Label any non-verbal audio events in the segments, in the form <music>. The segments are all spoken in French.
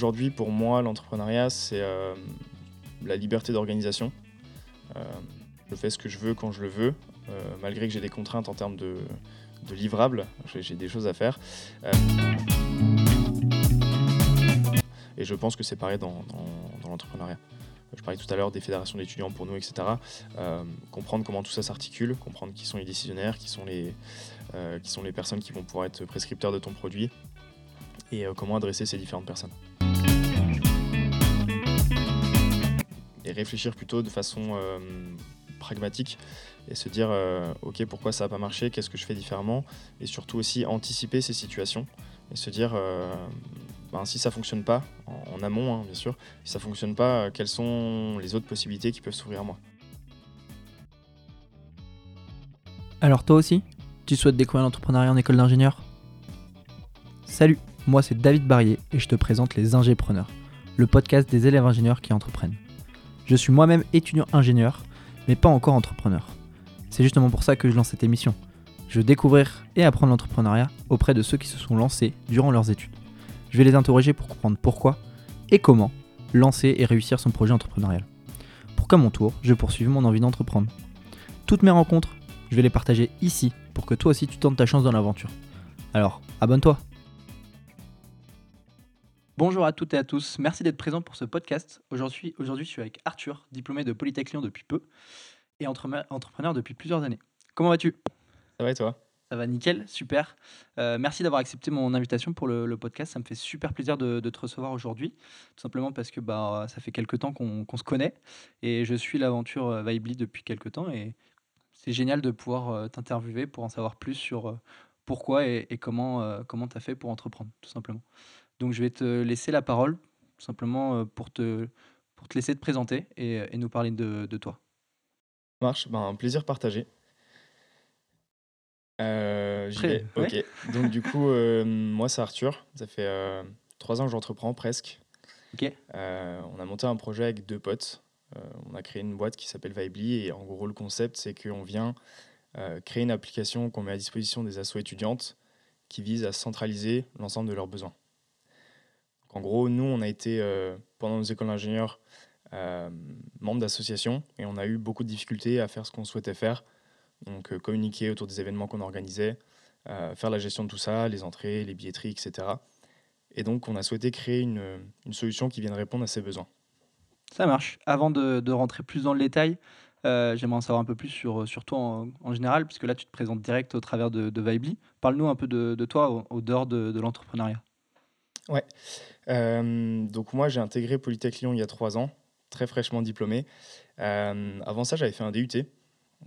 aujourd'hui, pour moi, l'entrepreneuriat, c'est la liberté d'organisation. je fais ce que je veux quand je le veux, malgré que j'ai des contraintes en termes de, livrables. J'ai des choses à faire. et je pense que c'est pareil dans l'entrepreneuriat je parlais tout à l'heure des fédérations d'étudiants pour nous, etc. Euh, comprendre comment tout ça s'articule, comprendre qui sont les décisionnaires, qui sont les, euh, personnes qui vont pouvoir être prescripteurs de ton produit et euh, comment adresser ces différentes personnes. Et réfléchir plutôt de façon pragmatique et se dire ok pourquoi ça n'a pas marché, qu'est-ce que je fais différemment et surtout aussi anticiper ces situations et se dire ben, si ça fonctionne pas, en, amont hein, bien sûr, si ça fonctionne pas, euh, quelles sont les autres possibilités qui peuvent s'ouvrir à moi? Alors toi aussi, tu souhaites découvrir l'entrepreneuriat en école d'ingénieur? Salut, moi c'est David Barrier et je te présente les Ingépreneurs, le podcast des élèves ingénieurs qui entreprennent. Je suis moi-même étudiant ingénieur, mais pas encore entrepreneur. C'est justement pour ça que je lance cette émission. Je veux découvrir et apprendre l'entrepreneuriat auprès de ceux qui se sont lancés durant leurs études. Je vais les interroger pour comprendre pourquoi et comment lancer et réussir son projet entrepreneurial. Pour qu'à mon tour, je poursuive mon envie d'entreprendre. Toutes mes rencontres, je vais les partager ici pour que toi aussi tu tentes ta chance dans l'aventure. Alors, abonne-toi. Bonjour à toutes et à tous, merci d'être présent pour ce podcast. Aujourd'hui, aujourd'hui je suis avec Arthur, diplômé de Polytech Lyon depuis peu et entrepreneur depuis plusieurs années. Comment vas-tu? Ça va et toi? Ça va nickel, super. Euh, merci d'avoir accepté mon invitation pour le, podcast. Ça me fait super plaisir de, te recevoir aujourd'hui, tout simplement parce que bah, ça fait quelques temps qu'on se connaît et je suis l'aventure euh, Vibely depuis quelques temps et c'est génial de pouvoir euh, t'interviewer pour en savoir plus sur pourquoi et, comment comment tu as fait pour entreprendre, tout simplement. Donc je vais te laisser la parole, simplement pour te, pour te laisser te présenter et, nous parler de, de toi. Marche, ben, un plaisir partagé. Euh, vais. Ok. Donc, du coup, euh, moi, c'est Arthur. Ça fait euh, trois ans que j'entreprends presque. Ok. on a monté un projet avec deux potes. on a créé une boîte qui s'appelle Vibely. Et en gros, le concept, c'est qu'on vient créer une application qu'on met à disposition des assos étudiantes qui vise à centraliser l'ensemble de leurs besoins. En gros, nous, on a été, pendant nos écoles d'ingénieurs, membres d'associations et on a eu beaucoup de difficultés à faire ce qu'on souhaitait faire donc euh, communiquer autour des événements qu'on organisait, euh, faire la gestion de tout ça, les entrées, les billetteries, etc. Et donc on a souhaité créer une, solution qui vienne répondre à ces besoins. Ça marche. Avant de, rentrer plus dans le détail, euh, j'aimerais en savoir un peu plus sur, toi en, général, puisque là tu te présentes direct au travers de, de. Parle-nous un peu de, toi au, dehors de, de l'entrepreneuriat. Ouais. donc moi j'ai intégré Polytech Lyon il y a trois ans, très fraîchement diplômé. avant ça j'avais fait un DUT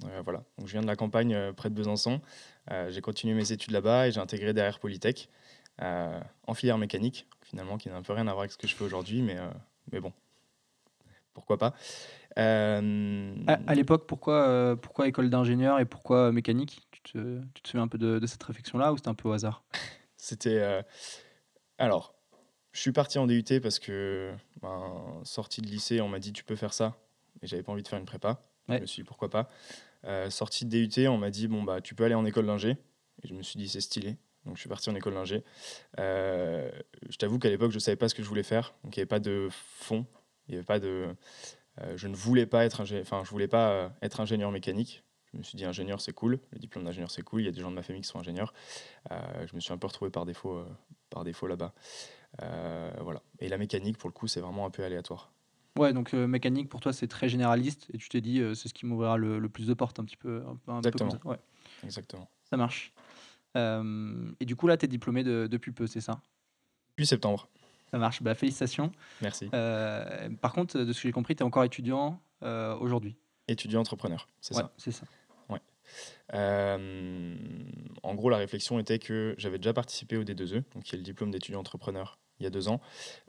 euh, voilà. Donc, je viens de la campagne euh, près de Besançon. Euh, j'ai continué mes études là-bas et j'ai intégré derrière Polytech en filière mécanique, finalement, qui n'a un peu rien à voir avec ce que je fais aujourd'hui, mais, mais bon, pourquoi pas. À, l'époque, pourquoi, pourquoi école d'ingénieur et pourquoi mécanique? Tu te, tu te, souviens un peu de, cette réflexion-là ou c'était un peu au hasard? <laughs> C'était. Alors, je suis parti en DUT parce que, ben, sortie de lycée, on m'a dit tu peux faire ça, et j'avais pas envie de faire une prépa. Je me suis dit pourquoi pas. Euh, sortie de DUT, on m'a dit bon bah tu peux aller en école d'ingé. Et je me suis dit c'est stylé. Donc je suis parti en école d'ingé. Euh, je t'avoue qu'à l'époque je savais pas ce que je voulais faire. Donc il n'y avait pas de fond. Il y avait pas de. Euh, je ne voulais pas être ingé... enfin je voulais pas être ingénieur mécanique. Je me suis dit ingénieur c'est cool. Le diplôme d'ingénieur c'est cool. Il y a des gens de ma famille qui sont ingénieurs. je me suis un peu retrouvé par défaut par défaut là-bas. voilà. Et la mécanique pour le coup c'est vraiment un peu aléatoire. Ouais, donc euh, mécanique pour toi c'est très généraliste et tu t'es dit euh, c'est ce qui m'ouvrira le, le, plus de portes un petit peu. Un, Exactement. Peu ouais. Exactement. Ça marche. Euh, et du coup là tu es diplômé de, depuis peu, c'est ça? Depuis septembre. Ça marche, bah, félicitations. Merci. par contre, de ce que j'ai compris, tu es encore étudiant aujourd'hui? Étudiant entrepreneur, c'est ça. C'est ça. Ouais. en gros, la réflexion était que j'avais déjà participé au D2E, donc qui est le diplôme d'étudiant entrepreneur il y a deux ans.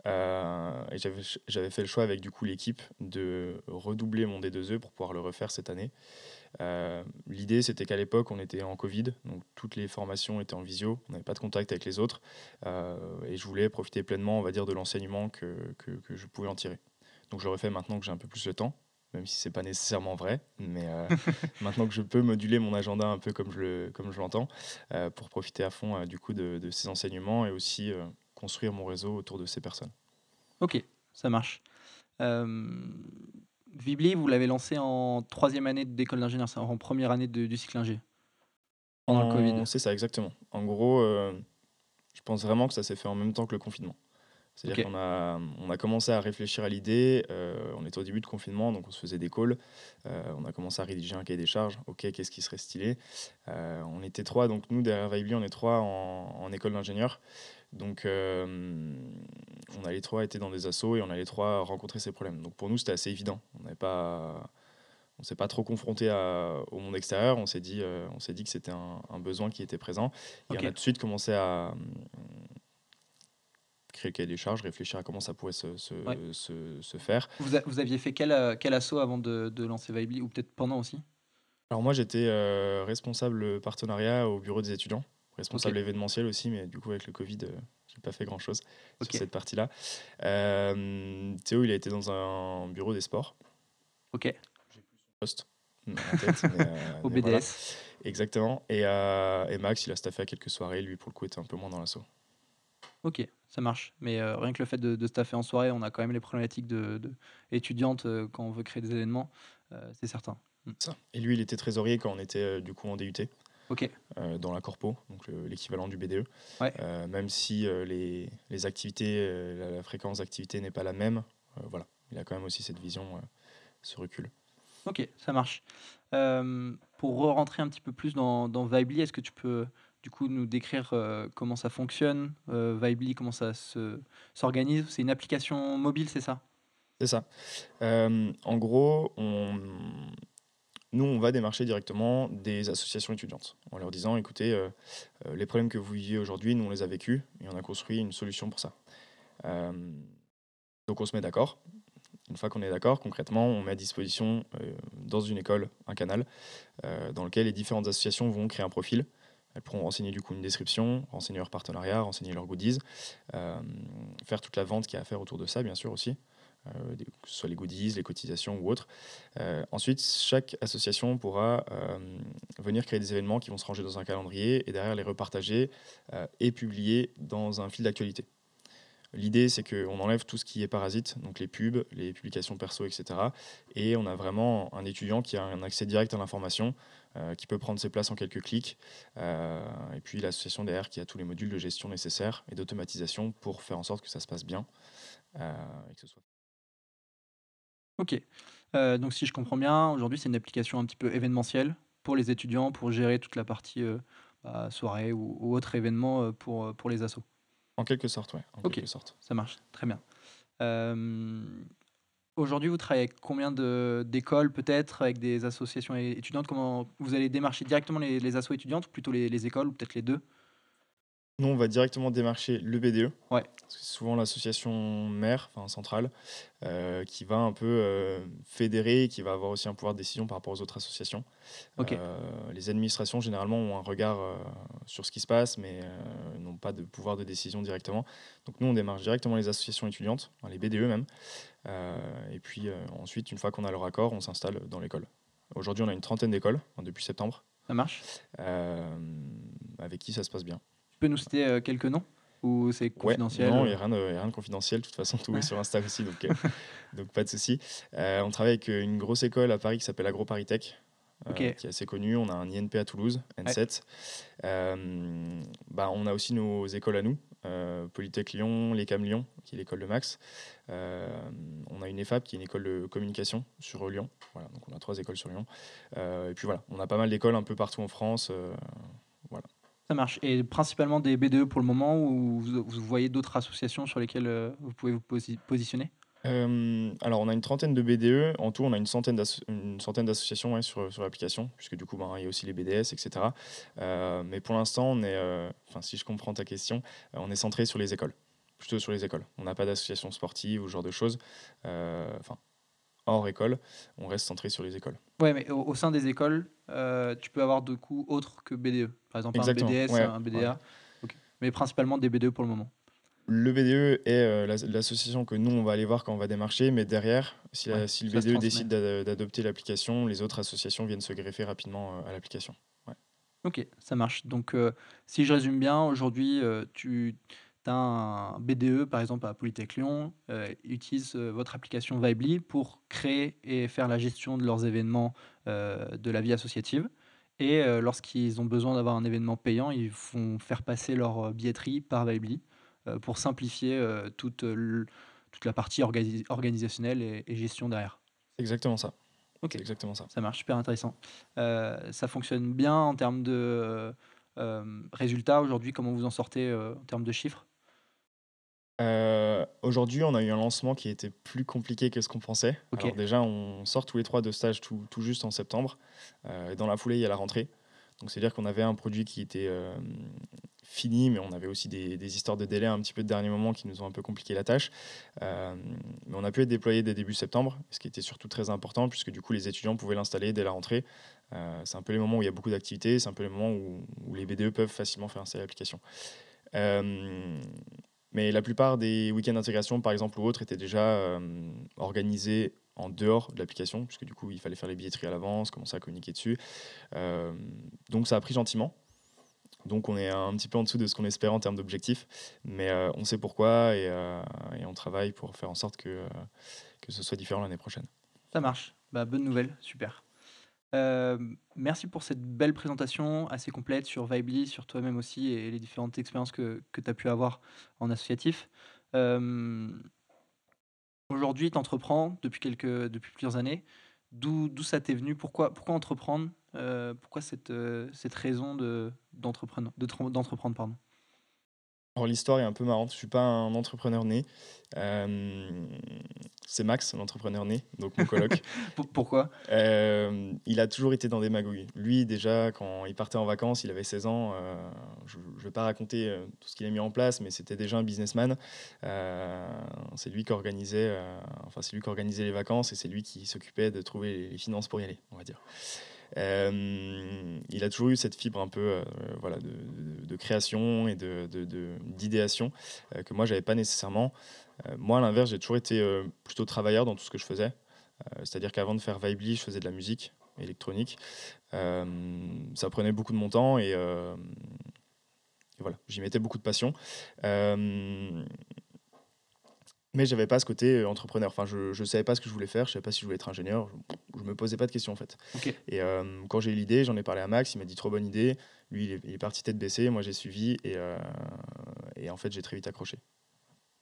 Euh, et j'avais fait le choix avec du coup l'équipe de redoubler mon D2E pour pouvoir le refaire cette année. Euh, l'idée, c'était qu'à l'époque, on était en Covid, donc toutes les formations étaient en visio, on n'avait pas de contact avec les autres, euh, et je voulais profiter pleinement, on va dire, de l'enseignement que, que, je pouvais en tirer. Donc je le refais maintenant que j'ai un peu plus de temps, même si c'est pas nécessairement vrai, mais <laughs> maintenant que je peux moduler mon agenda un peu comme je le, comme je l'entends, pour profiter à fond du coup de, de, ces enseignements et aussi construire mon réseau autour de ces personnes. Ok, ça marche. Vibli, vous l'avez lancé en troisième année d'école d'ingénieur, c'est en première année du cycle ingé. Pendant le Covid. C'est ça, exactement. En gros, je pense vraiment que ça s'est fait en même temps que le confinement. C'est-à-dire qu'on a, on a commencé à réfléchir à l'idée. Euh, on était au début de confinement, donc on se faisait des calls. Euh, on a commencé à rédiger un cahier des charges. Ok, qu'est-ce qui serait stylé? Euh, On était trois, donc nous, derrière Vibely, on est trois en, école d'ingénieur. Donc on a les trois été dans des assos et on a les trois rencontré ces problèmes. Donc pour nous, c'était assez évident. On n'avait pas on s'est pas trop confronté au monde extérieur. On s'est dit, on s'est dit que c'était un, besoin qui était présent. Et on a tout de suite commencé à, créer le cahier des charges, réfléchir à comment ça pourrait se, se, se, faire. Vous, vous, aviez fait quel, euh, quel assaut avant de, de lancer Vibely ou peut-être pendant aussi? Alors moi j'étais euh, responsable partenariat au bureau des étudiants, responsable événementiel aussi, mais du coup avec le Covid, euh, j'ai pas fait grand-chose sur cette partie-là. Théo, il a été dans un bureau des sports. Ok. J'ai plus son poste <laughs> au BDS. Exactement. Et, et, Max, il a staffé à quelques soirées. Lui, pour le coup, était un peu moins dans l'assaut. Ok, ça marche. Mais euh, rien que le fait de, de staffer en soirée, on a quand même les problématiques de, étudiantes euh, quand on veut créer des événements, euh, c'est certain. Mm. Ça. Et lui, il était trésorier quand on était du coup en DUT. Ok. dans la corpo, donc l'équivalent du BDE. même si les, les, activités, la, fréquence d'activité n'est pas la même, voilà, il a quand même aussi cette vision, ce recul. Ok, ça marche. pour rentrer un petit peu plus dans, dans Vibely, est-ce que tu peux du coup nous décrire euh, comment ça fonctionne, euh, comment ça s'organise. C'est une application mobile, c'est ça? C'est ça. Euh, en gros, nous, on va démarcher directement des associations étudiantes en leur disant, écoutez, les problèmes que vous vivez aujourd'hui, nous, on les a vécus et on a construit une solution pour ça. donc on se met d'accord. Une fois qu'on est d'accord, concrètement, on met à disposition dans une école un canal dans lequel les différentes associations vont créer un profil elles pourront renseigner du coup une description, renseigner leur partenariat, renseigner leurs goodies, euh, faire toute la vente qu'il y a à faire autour de ça, bien sûr aussi, euh, que ce soit les goodies, les cotisations ou autres. Euh, ensuite, chaque association pourra venir créer des événements qui vont se ranger dans un calendrier et derrière les repartager et publier dans un fil d'actualité. L'idée, c'est qu'on enlève tout ce qui est parasite, donc les pubs, les publications perso, etc. Et on a vraiment un étudiant qui a un accès direct à l'information, euh, qui peut prendre ses places en quelques clics. Euh, et puis l'association derrière qui a tous les modules de gestion nécessaires et d'automatisation pour faire en sorte que ça se passe bien euh. Ok. donc si je comprends bien, aujourd'hui c'est une application un petit peu événementielle pour les étudiants pour gérer toute la partie bah, soirée ou, ou, autre événement pour, pour les assos. En quelque sorte, oui. ok, sorte. ça marche, très bien. Aujourd'hui, vous travaillez avec combien d'écoles peut-être, avec des associations étudiantes? Comment vous allez démarcher directement les, les assos étudiantes ou plutôt les, les écoles ou peut-être les deux? Nous, on va directement démarcher le BDE. Ouais. C'est souvent l'association mère, enfin centrale, euh, qui va un peu euh, fédérer, qui va avoir aussi un pouvoir de décision par rapport aux autres associations. Euh, les administrations, généralement, ont un regard sur ce qui se passe, mais n'ont pas de pouvoir de décision directement. Donc nous, on démarche directement les associations étudiantes, les BDE même. et puis ensuite, une fois qu'on a leur accord, on s'installe dans l'école. Aujourd'hui, on a une trentaine d'écoles hein, depuis septembre. Ça marche? Avec qui ça se passe bien nous citer euh, quelques noms ou c'est confidentiel Non, il n'y a, rien de confidentiel. De toute façon, tout est <laughs> sur Insta aussi, donc, euh, <laughs> donc pas de souci. Euh, on travaille avec une grosse école à Paris qui s'appelle AgroParisTech. qui est assez connue. On a un INP à Toulouse, N7. bah, on a aussi nos écoles à nous, Polytech Lyon, l'ECAM Lyon, qui est l'école de Max. on a une EFAP qui est une école de communication sur Lyon. Voilà, donc on a trois écoles sur Lyon. et puis voilà, on a pas mal d'écoles un peu partout en France. voilà. Ça marche. Et principalement des BDE pour le moment ou vous, voyez d'autres associations sur lesquelles euh, vous pouvez vous positionner? Euh, alors, on a une trentaine de BDE. En tout, on a une centaine d'associations sur, sur l'application, puisque du coup, ben, il y a aussi les BDS, etc. Euh, mais pour l'instant, on est, enfin, si je comprends ta question, on est centré sur les écoles, plutôt sur les écoles. On n'a pas d'association sportive ou ce genre de choses. Enfin, hors école, on reste centré sur les écoles. Ouais, mais au, sein des écoles, euh, tu peux avoir de coups autres que BDE. Par exemple, un BDS, un BDA. Mais principalement des BDE pour le moment. Le BDE est euh, l'association que nous, on va aller voir quand on va démarcher, mais derrière, si, si le BDE décide d'adopter l'application, les autres associations viennent se greffer rapidement euh, à l'application. Ok, ça marche. Donc, si je résume bien, aujourd'hui, tu un BDE, par exemple à Polytech Lyon, euh, utilise votre application Vibely pour créer et faire la gestion de leurs événements de la vie associative. Et lorsqu'ils ont besoin d'avoir un événement payant, ils font faire passer leur billetterie par Vibely pour simplifier toute, toute la partie organisationnelle et, et gestion derrière. Exactement ça. Ok. exactement ça. Ça marche, super intéressant. Euh, ça fonctionne bien en termes de euh, résultats aujourd'hui. Comment vous en sortez euh, en termes de chiffres? Aujourd'hui, on a eu un lancement qui était plus compliqué que ce qu'on pensait. Alors déjà, on sort tous les trois de stage tout, tout juste en septembre. dans la foulée, il y a la rentrée. Donc c'est-à-dire qu'on avait un produit qui était fini, mais on avait aussi des, histoires de délai un petit peu de dernier moment qui nous ont un peu compliqué la tâche. Euh, mais on a pu être déployé dès début septembre, ce qui était surtout très important, puisque du coup les étudiants pouvaient l'installer dès la rentrée. Euh, c'est un peu les moments où il y a beaucoup d'activités, c'est un peu les moments où, les BDE peuvent facilement faire installer l'application. Euh, mais la plupart des week-ends d'intégration, par exemple, ou autres, étaient déjà organisés en dehors de l'application, puisque du coup, il fallait faire les billetteries à l'avance, commencer à communiquer dessus. donc ça a pris gentiment. Donc on est un petit peu en dessous de ce qu'on espère en termes d'objectifs, mais euh, on sait pourquoi euh, et, on travaille pour faire en sorte que, euh, que ce soit différent l'année prochaine. Ça marche, bah, bonne nouvelle, super. Merci pour cette belle présentation assez complète sur Vibely, sur toi-même aussi et les différentes expériences que, que tu as pu avoir en associatif. Aujourd'hui, tu entreprends depuis, quelques, depuis plusieurs années. D'où ça t'est venu? Pourquoi, pourquoi entreprendre? Euh, Pourquoi cette, euh, cette raison d'entreprendre de, alors l'histoire est un peu marrante, je suis pas un entrepreneur né. Euh, c'est Max, l'entrepreneur né, donc mon coloc. <laughs> Pourquoi? Euh, Il a toujours été dans des magouilles. Lui déjà, quand il partait en vacances, il avait 16 ans. Euh, je ne vais pas raconter tout ce qu'il a mis en place, mais c'était déjà un businessman. c'est lui qui organisait, enfin c'est lui qui organisait les vacances et c'est lui qui s'occupait de trouver les finances pour y aller, on va dire. Euh, il a toujours eu cette fibre un peu euh, voilà, de, création et d'idéation euh, que moi, j'avais pas nécessairement. moi, à l'inverse, j'ai toujours été plutôt travailleur dans tout ce que je faisais. C'est-à-dire qu'avant de faire Vibely, je faisais de la musique électronique. ça prenait beaucoup de mon temps et, et voilà, j'y mettais beaucoup de passion mais j'avais pas ce côté euh, entrepreneur. Enfin, je ne savais pas ce que je voulais faire, je savais pas si je voulais être ingénieur, je, ne me posais pas de questions en fait. Et euh, quand j'ai eu l'idée, j'en ai parlé à Max, il m'a dit trop bonne idée. Lui, il est, parti tête baissée, moi j'ai suivi et, euh, et, en fait j'ai très vite accroché.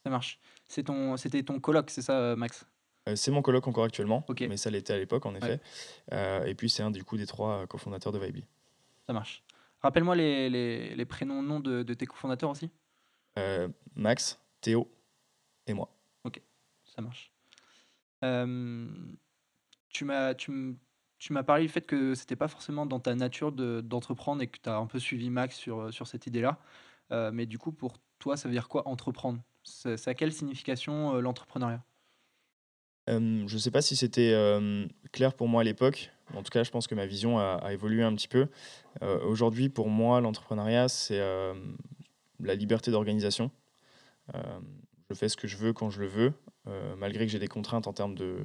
Ça marche. C'est ton, c'était ton coloc, c'est ça, Max? C'est mon coloc encore actuellement, mais ça l'était à l'époque en effet. et puis c'est un du coup des trois cofondateurs de Vibely. Ça marche. Rappelle-moi les, les, les, prénoms, noms de, de tes cofondateurs aussi? Max, Théo et moi ça marche. tu m'as parlé du fait que c'était pas forcément dans ta nature d'entreprendre et que tu as un peu suivi Max sur, sur cette idée-là. mais du coup, pour toi, ça veut dire quoi entreprendre? Ça a quelle signification l'entrepreneuriat? Je sais pas si c'était clair pour moi à l'époque. En tout cas, je pense que ma vision a, évolué un petit peu. Aujourd'hui, pour moi, l'entrepreneuriat, c'est la liberté d'organisation. je fais ce que je veux quand je le veux. Euh, malgré que j'ai des contraintes en termes de,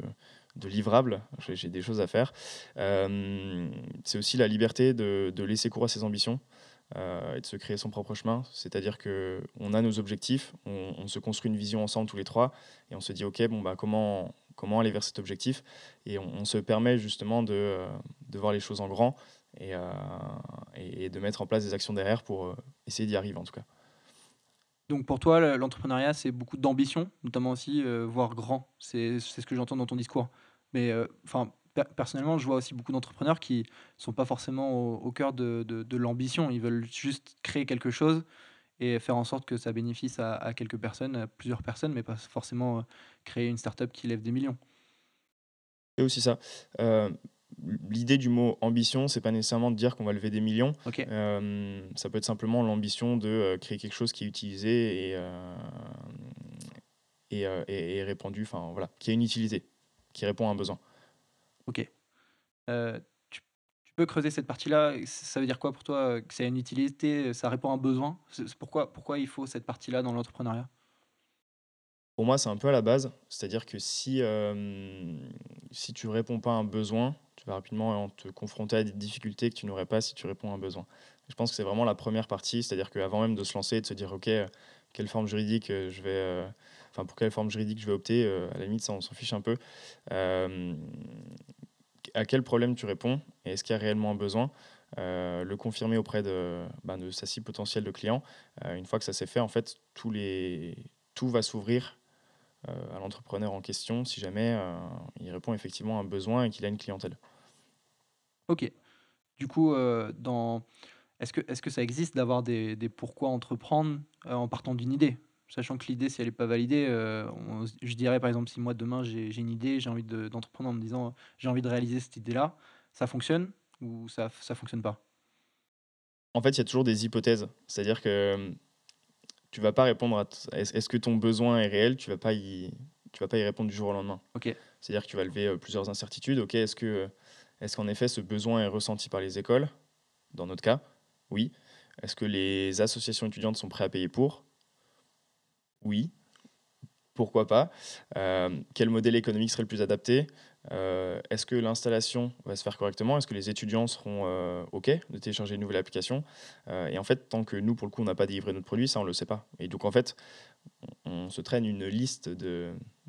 livrables, j'ai des choses à faire. Euh, c'est aussi la liberté de, laisser cours à ses ambitions euh, et de se créer son propre chemin. C'est-à-dire qu'on a nos objectifs, on, se construit une vision ensemble tous les trois et on se dit, OK, bon, bah, comment, comment aller vers cet objectif? Et on, se permet justement de, de, voir les choses en grand et, et, de mettre en place des actions derrière pour essayer d'y arriver en tout cas. Donc pour toi, l'entrepreneuriat, c'est beaucoup d'ambition, notamment aussi euh, voir grand. C'est ce que j'entends dans ton discours. Mais euh, enfin, personnellement, je vois aussi beaucoup d'entrepreneurs qui sont pas forcément au, cœur de, de, l'ambition. Ils veulent juste créer quelque chose et faire en sorte que ça bénéficie à, quelques personnes, à plusieurs personnes, mais pas forcément euh, créer une startup qui lève des millions. C'est aussi ça l'idée du mot ambition, c'est pas nécessairement de dire qu'on va lever des millions. Euh, ça peut être simplement l'ambition de euh, créer quelque chose qui est utilisé et, euh, et, répandu, enfin voilà, qui a une utilité, qui répond à un besoin. Ok. Tu, peux creuser cette partie-là Ça veut dire quoi pour toi Que a une utilité, ça répond à un besoin? Pourquoi, pourquoi il faut cette partie-là dans l'entrepreneuriat? Pour moi, c'est un peu à la base. C'est-à-dire que si, si tu réponds pas à un besoin, vas rapidement te confronter à des difficultés que tu n'aurais pas si tu réponds à un besoin. Je pense que c'est vraiment la première partie, c'est-à-dire qu'avant même de se lancer et de se dire, OK, quelle forme juridique je vais, enfin pour quelle forme juridique je vais opter. à la limite, ça, on s'en fiche un peu. à quel problème tu réponds et est-ce qu'il y a réellement un besoin le confirmer auprès de, ben, de sa cible potentielle de clients. une fois que ça s'est fait, en fait, tous les, tout va s'ouvrir à l'entrepreneur en question si jamais il répond effectivement à un besoin et qu'il a une clientèle. Ok. Du coup, dans... est-ce que, est que ça existe d'avoir des, des pourquoi entreprendre en partant d'une idée? Sachant que l'idée, si elle n'est pas validée, je dirais par exemple, si moi demain j'ai une idée, j'ai envie d'entreprendre en me disant j'ai envie de réaliser cette idée-là, ça fonctionne ou ça ne fonctionne pas? En fait, il y a toujours des hypothèses. C'est-à-dire que tu vas pas répondre à est-ce que ton besoin est réel, tu vas pas y tu vas pas y répondre du jour au lendemain. Ok. C'est-à-dire que tu vas lever euh, plusieurs incertitudes. Ok, est-ce que est-ce qu'en effet ce besoin est ressenti par les écoles? Dans notre cas, oui. Est-ce que les associations étudiantes sont prêtes à payer pour? Oui. Pourquoi pas? Euh, Quel modèle économique serait le plus adapté? Euh, est-ce que l'installation va se faire correctement? Est-ce que les étudiants seront euh, OK de télécharger une nouvelle application? Et en fait, tant que nous, pour le coup, on n'a pas délivré notre produit, ça, on ne le sait pas. Et donc, en fait, on, se traîne une liste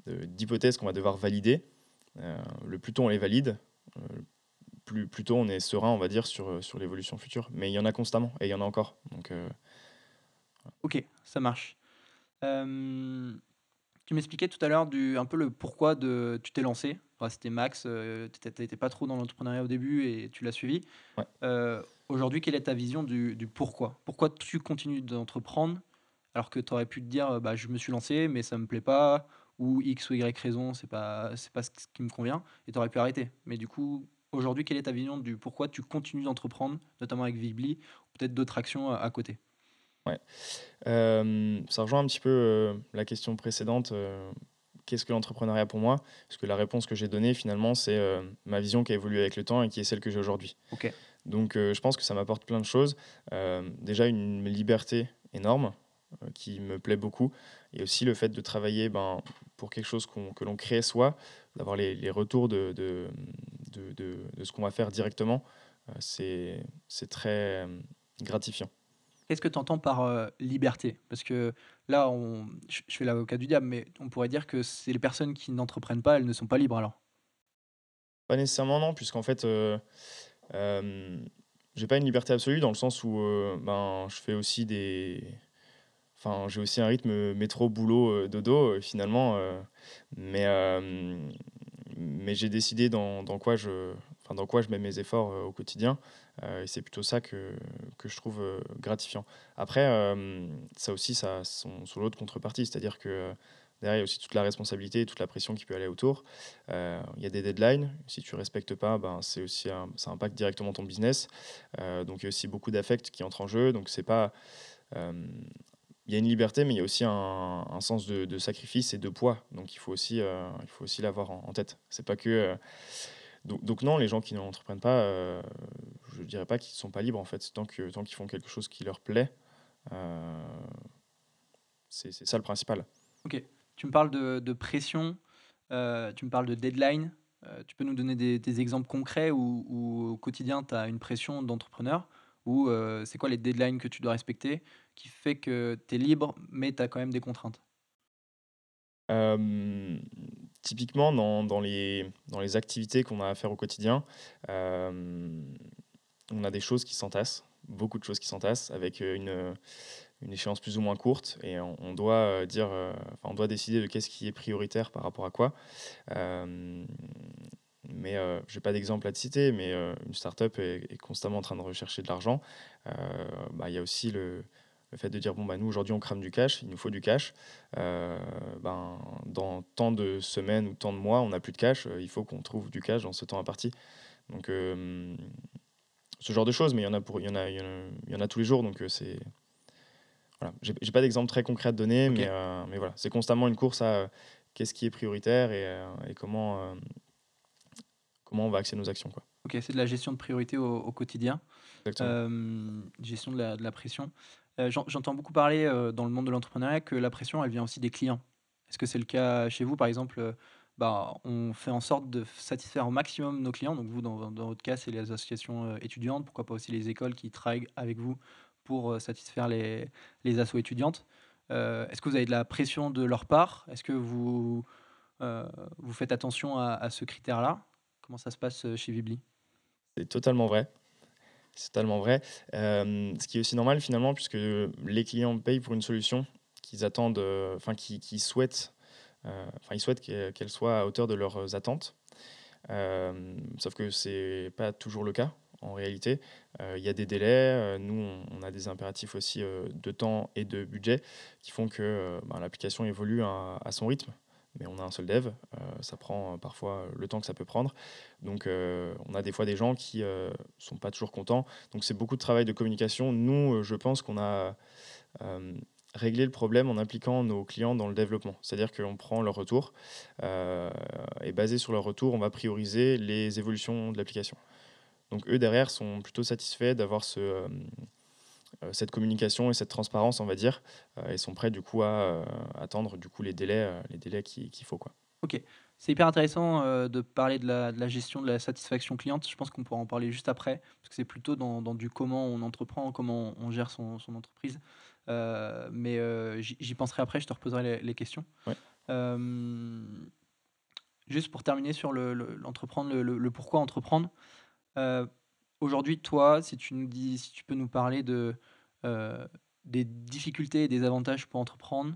d'hypothèses qu'on va devoir valider. le plus tôt on les valide, plus, plus tôt on est serein, on va dire, sur, sur l'évolution future. Mais il y en a constamment, et il y en a encore. Donc, Ok, ça marche. Tu m'expliquais tout à l'heure un peu le pourquoi de tu t'es lancé. C'était Max, euh, tu n'étais pas trop dans l'entrepreneuriat au début et tu l'as suivi. Euh, aujourd'hui, quelle est ta vision du, pourquoi? Pourquoi tu continues d'entreprendre alors que tu aurais pu te dire bah, je me suis lancé mais ça ne me plaît pas ou X ou Y raison, c'est pas c'est pas ce qui me convient et tu aurais pu arrêter? Mais du coup, aujourd'hui, quelle est ta vision du pourquoi tu continues d'entreprendre, notamment avec Vibli ou peut-être d'autres actions à côté? Ouais. Euh, ça rejoint un petit peu euh, la question précédente. Euh, qu'est-ce que l'entrepreneuriat pour moi? Parce que la réponse que j'ai donnée, finalement, c'est ma vision qui a évolué avec le temps et qui est celle que j'ai aujourd'hui. Ok. Donc, je pense que ça m'apporte plein de choses. déjà, une liberté énorme qui me plaît beaucoup. Et aussi le fait de travailler ben, pour quelque chose que l'on crée soi, d'avoir les, les, retours de, de, de, de ce qu'on va faire directement. c'est très gratifiant. Qu'est-ce que tu entends par euh, liberté? Parce que là, on, je, fais l'avocat du diable, mais on pourrait dire que c'est les personnes qui n'entreprennent pas, elles ne sont pas libres alors? Pas nécessairement, non, puisqu'en fait, euh, euh, j'ai pas une liberté absolue dans le sens où euh, ben, je fais aussi des. Enfin, j'ai aussi un rythme métro, boulot, dodo, finalement. mais mais j'ai décidé dans, dans, quoi je, enfin, dans quoi je mets mes efforts au quotidien. Euh, et c'est plutôt ça que, que je trouve euh, gratifiant. Après, euh, ça aussi, ça son, son l'autre contrepartie, c'est-à-dire que derrière, il y a aussi toute la responsabilité et toute la pression qui peut aller autour. il y a des deadlines. Si tu ne respectes pas, ben, c'est aussi ça impacte directement ton business. donc, il y a aussi beaucoup d'affects qui entrent en jeu. Donc, c'est pas. Il y a une liberté, mais il y a aussi un, sens de, sacrifice et de poids. Donc, il faut aussi, il faut aussi l'avoir en, tête. C'est pas que. Donc, donc, non, les gens qui n'entreprennent pas, je dirais pas qu'ils ne sont pas libres en fait, tant qu'ils tant qu'ils font quelque chose qui leur plaît. Euh, c'est ça le principal. Ok. Tu me parles de, pression, euh, tu me parles de deadline. Euh, tu peux nous donner des, des exemples concrets où, où, au quotidien tu as une pression d'entrepreneur ou c'est quoi les deadlines que tu dois respecter qui fait que tu es libre mais tu as quand même des contraintes typiquement dans, dans, les, dans les activités qu'on a à faire au quotidien, on a des choses qui s'entassent, beaucoup de choses qui s'entassent, avec euh, une, une, échéance plus ou moins courte, et on, doit euh, dire, euh, on doit décider de qu'est-ce qui est prioritaire par rapport à quoi. mais je n'ai pas d'exemple à te citer, mais une startup est, est constamment en train de rechercher de l'argent. Bah, il y a aussi le, le fait de dire bon bah nous aujourd'hui on crame du cash, il nous faut du cash. ben, dans tant de semaines ou tant de mois on n'a plus de cash, il faut qu'on trouve du cash dans ce temps imparti. Donc ce genre de choses, mais il y en a, pour, il y en a, il y en a, tous les jours, donc euh, c'est. Voilà. J'ai pas d'exemple très concret à donner, mais, euh, mais voilà, c'est constamment une course à euh, qu'est-ce qui est prioritaire et, et comment, comment on va axer nos actions. Quoi. Ok, c'est de la gestion de priorité au, quotidien, gestion de la, de la pression. J'entends beaucoup parler dans le monde de l'entrepreneuriat que la pression, elle vient aussi des clients. Est-ce que c'est le cas chez vous, par exemple bah, on fait en sorte de satisfaire au maximum nos clients? Donc vous, dans, votre cas, c'est les associations euh, étudiantes, pourquoi pas aussi les écoles qui travaillent avec vous pour euh, satisfaire les, les assos étudiantes. Est-ce que vous avez de la pression de leur part? Est-ce que vous, vous faites attention à, à ce critère-là? Comment ça se passe chez Vibli C'est totalement vrai. C'est totalement vrai. ce qui est aussi normal finalement, puisque les clients payent pour une solution qu'ils attendent, enfin, qui, qui, souhaitent, enfin, ils souhaitent qu'elle soit à hauteur de leurs attentes. sauf que c'est pas toujours le cas en réalité. Il y a des délais, nous on, a des impératifs aussi de temps et de budget qui font que ben, l'application évolue à, son rythme. Mais on a un seul dev, ça prend parfois le temps que ça peut prendre. Donc on a des fois des gens qui ne sont pas toujours contents. Donc c'est beaucoup de travail de communication. Nous, je pense qu'on a réglé le problème en impliquant nos clients dans le développement. C'est-à-dire qu'on prend leur retour et basé sur leur retour, on va prioriser les évolutions de l'application. Donc eux derrière sont plutôt satisfaits d'avoir ce, euh, euh, cette communication et cette transparence, on va dire, euh, et sont prêts du coup à attendre du coup les délais, les délais qu'il faut quoi. Ok, c'est hyper intéressant de parler de la, de la, gestion de la satisfaction cliente. Je pense qu'on pourra en parler juste après, parce que c'est plutôt dans, dans, du comment on entreprend, comment on gère son, son entreprise. mais j'y penserai après, je te reposerai les, questions. juste pour terminer sur l'entreprendre, le, le, pourquoi entreprendre. Euh, aujourd'hui, toi, si tu nous dis, si tu peux nous parler de euh, des difficultés et des avantages pour entreprendre,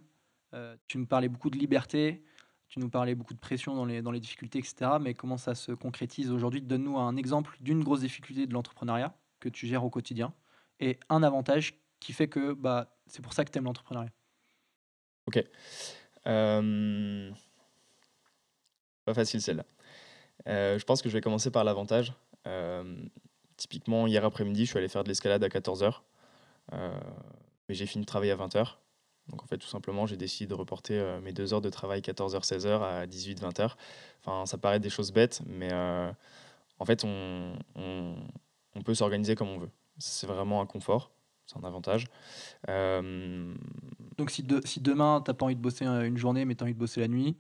euh, tu nous parlais beaucoup de liberté, tu nous parlais beaucoup de pression dans les, dans les difficultés, etc. Mais comment ça se concrétise aujourd'hui? Donne-nous un exemple d'une grosse difficulté de l'entrepreneuriat que tu gères au quotidien et un avantage qui fait que bah, c'est pour ça que tu aimes l'entrepreneuriat. Ok. Pas facile celle-là. je pense que je vais commencer par l'avantage. Euh, typiquement, hier après-midi, je suis allé faire de l'escalade à 14h. Euh, mais j'ai fini de travailler à 20h. Donc en fait, tout simplement, j'ai décidé de reporter euh, mes deux heures de travail 14h-16h à 18-20h. Enfin, ça paraît des choses bêtes, mais en fait, on, peut s'organiser comme on veut. C'est vraiment un confort, c'est un avantage. Donc si demain, tu n'as pas envie de bosser une journée, mais tu as envie de bosser la nuit,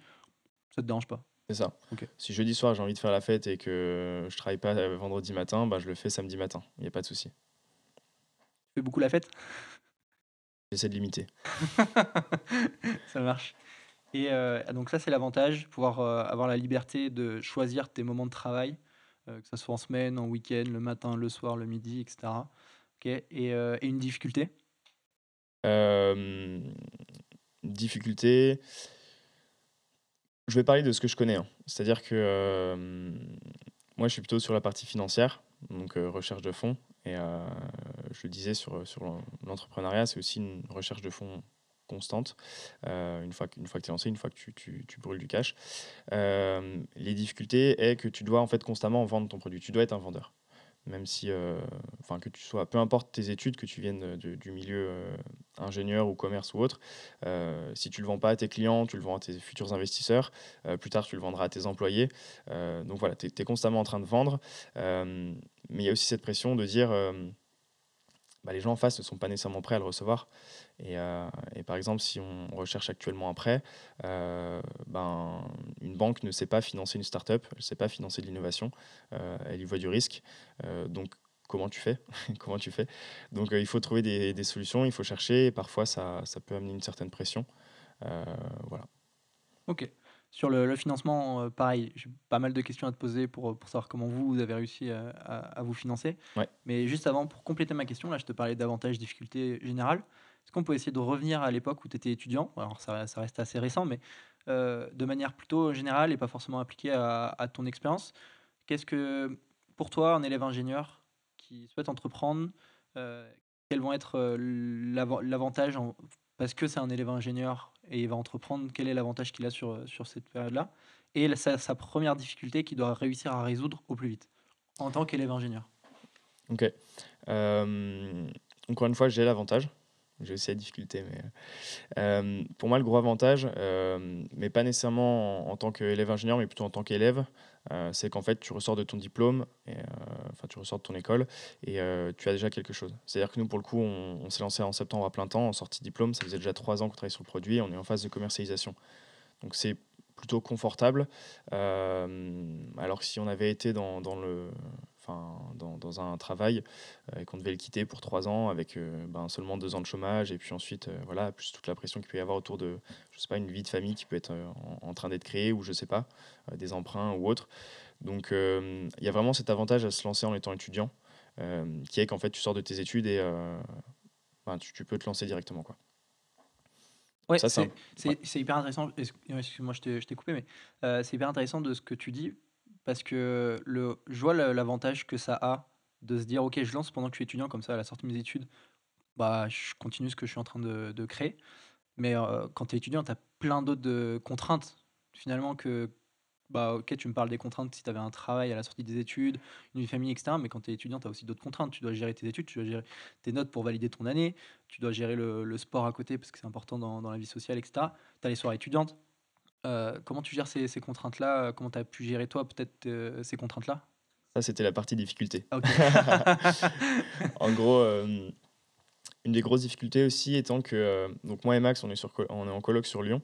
ça te dérange pas? C'est ça. Si jeudi soir j'ai envie de faire la fête et que je travaille pas euh, vendredi matin, bah, je le fais samedi matin. Il n'y a pas de souci. Tu fais beaucoup la fête? J'essaie de limiter. <laughs> ça marche. Et euh, donc ça c'est l'avantage, pouvoir euh, avoir la liberté de choisir tes moments de travail, que ce soit en semaine, en week-end, le matin, le soir, le midi, etc. Et, et, une difficulté? Difficulté je vais parler de ce que je connais. Hein. C'est-à-dire que euh, moi, je suis plutôt sur la partie financière, donc euh, recherche de fonds. Et euh, je le disais sur, l'entrepreneuriat, c'est aussi une recherche de fonds constante, une, fois, fois que tu es lancé, une fois que tu, brûles du cash. les difficultés est que tu dois en fait constamment vendre ton produit. Tu dois être un vendeur même si, enfin, que tu sois, peu importe tes études, que tu viennes du milieu ingénieur ou commerce ou autre, euh, si tu le vends pas à tes clients, tu le vends à tes futurs investisseurs, plus tard tu le vendras à tes employés. donc voilà, tu es, constamment en train de vendre, mais il y a aussi cette pression de dire bah, les gens en face ne sont pas nécessairement prêts à le recevoir. Et, euh, par exemple, si on recherche actuellement un prêt, euh, ben, une banque ne sait pas financer une start-up, elle ne sait pas financer de l'innovation, euh, elle y voit du risque. donc, comment tu fais <laughs> Comment tu fais Donc, il faut trouver des, des, solutions, il faut chercher, et parfois ça, ça peut amener une certaine pression. voilà. Ok. Sur le, financement, euh, pareil, j'ai pas mal de questions à te poser pour, pour savoir comment vous, vous avez réussi à, à, vous financer. Mais juste avant, pour compléter ma question, là, je te parlais d'avantages, difficultés générales. Est-ce qu'on peut essayer de revenir à l'époque où tu étais étudiant? Alors, ça, ça, reste assez récent, mais euh, de manière plutôt générale et pas forcément appliquée à, à ton expérience. Qu'est-ce que, pour toi, un élève ingénieur qui souhaite entreprendre, euh, quels vont être l'avantage parce que c'est un élève ingénieur et il va entreprendre, quel est l'avantage qu'il a sur, sur cette période-là et sa, sa, première difficulté qu'il doit réussir à résoudre au plus vite en tant qu'élève ingénieur. Ok. Euh, encore une fois, j'ai l'avantage. J'ai aussi la difficulté, mais euh, pour moi, le gros avantage, euh, mais pas nécessairement en, tant qu'élève ingénieur, mais plutôt en tant qu'élève, c'est qu'en fait, tu ressors de ton diplôme, et, enfin, tu ressors de ton école, et tu as déjà quelque chose. C'est-à-dire que nous, pour le coup, on, s'est lancé en septembre à plein temps, en sortie diplôme, ça faisait déjà trois ans qu'on travaillait sur le produit, on est en phase de commercialisation. Donc c'est plutôt confortable. alors que si on avait été dans, dans le, enfin, dans, dans, un travail et qu'on devait le quitter pour trois ans avec ben, seulement deux ans de chômage et puis ensuite, voilà, plus toute la pression qu'il peut y avoir autour de, je sais pas, une vie de famille qui peut être en, train d'être créée ou je sais pas, des emprunts ou autre. Donc, il y a vraiment cet avantage à se lancer en étant étudiant, qui est qu'en fait, tu sors de tes études et ben, tu, tu, peux te lancer directement, quoi. Ouais, c'est hyper intéressant. Excuse-moi, je t'ai coupé, mais euh, c'est hyper intéressant de ce que tu dis parce que le, je vois l'avantage que ça a de se dire ok, je lance pendant que je suis étudiant, comme ça, à la sortie de mes études, bah, je continue ce que je suis en train de, de créer. Mais euh, quand tu es étudiant, tu as plein d'autres contraintes finalement que, bah, ok, tu me parles des contraintes si tu avais un travail à la sortie des études, une famille, etc. Mais quand tu es étudiant, tu as aussi d'autres contraintes. Tu dois gérer tes études, tu dois gérer tes notes pour valider ton année, tu dois gérer le, sport à côté parce que c'est important dans, dans, la vie sociale, etc. Tu as les soirées étudiantes. Euh, comment tu gères ces, ces contraintes-là? Comment tu as pu gérer toi peut-être euh, ces contraintes-là? Ça, c'était la partie difficulté. <laughs> en gros, euh, une des grosses difficultés aussi étant que donc moi et Max, on est, sur, on est en colloque sur Lyon.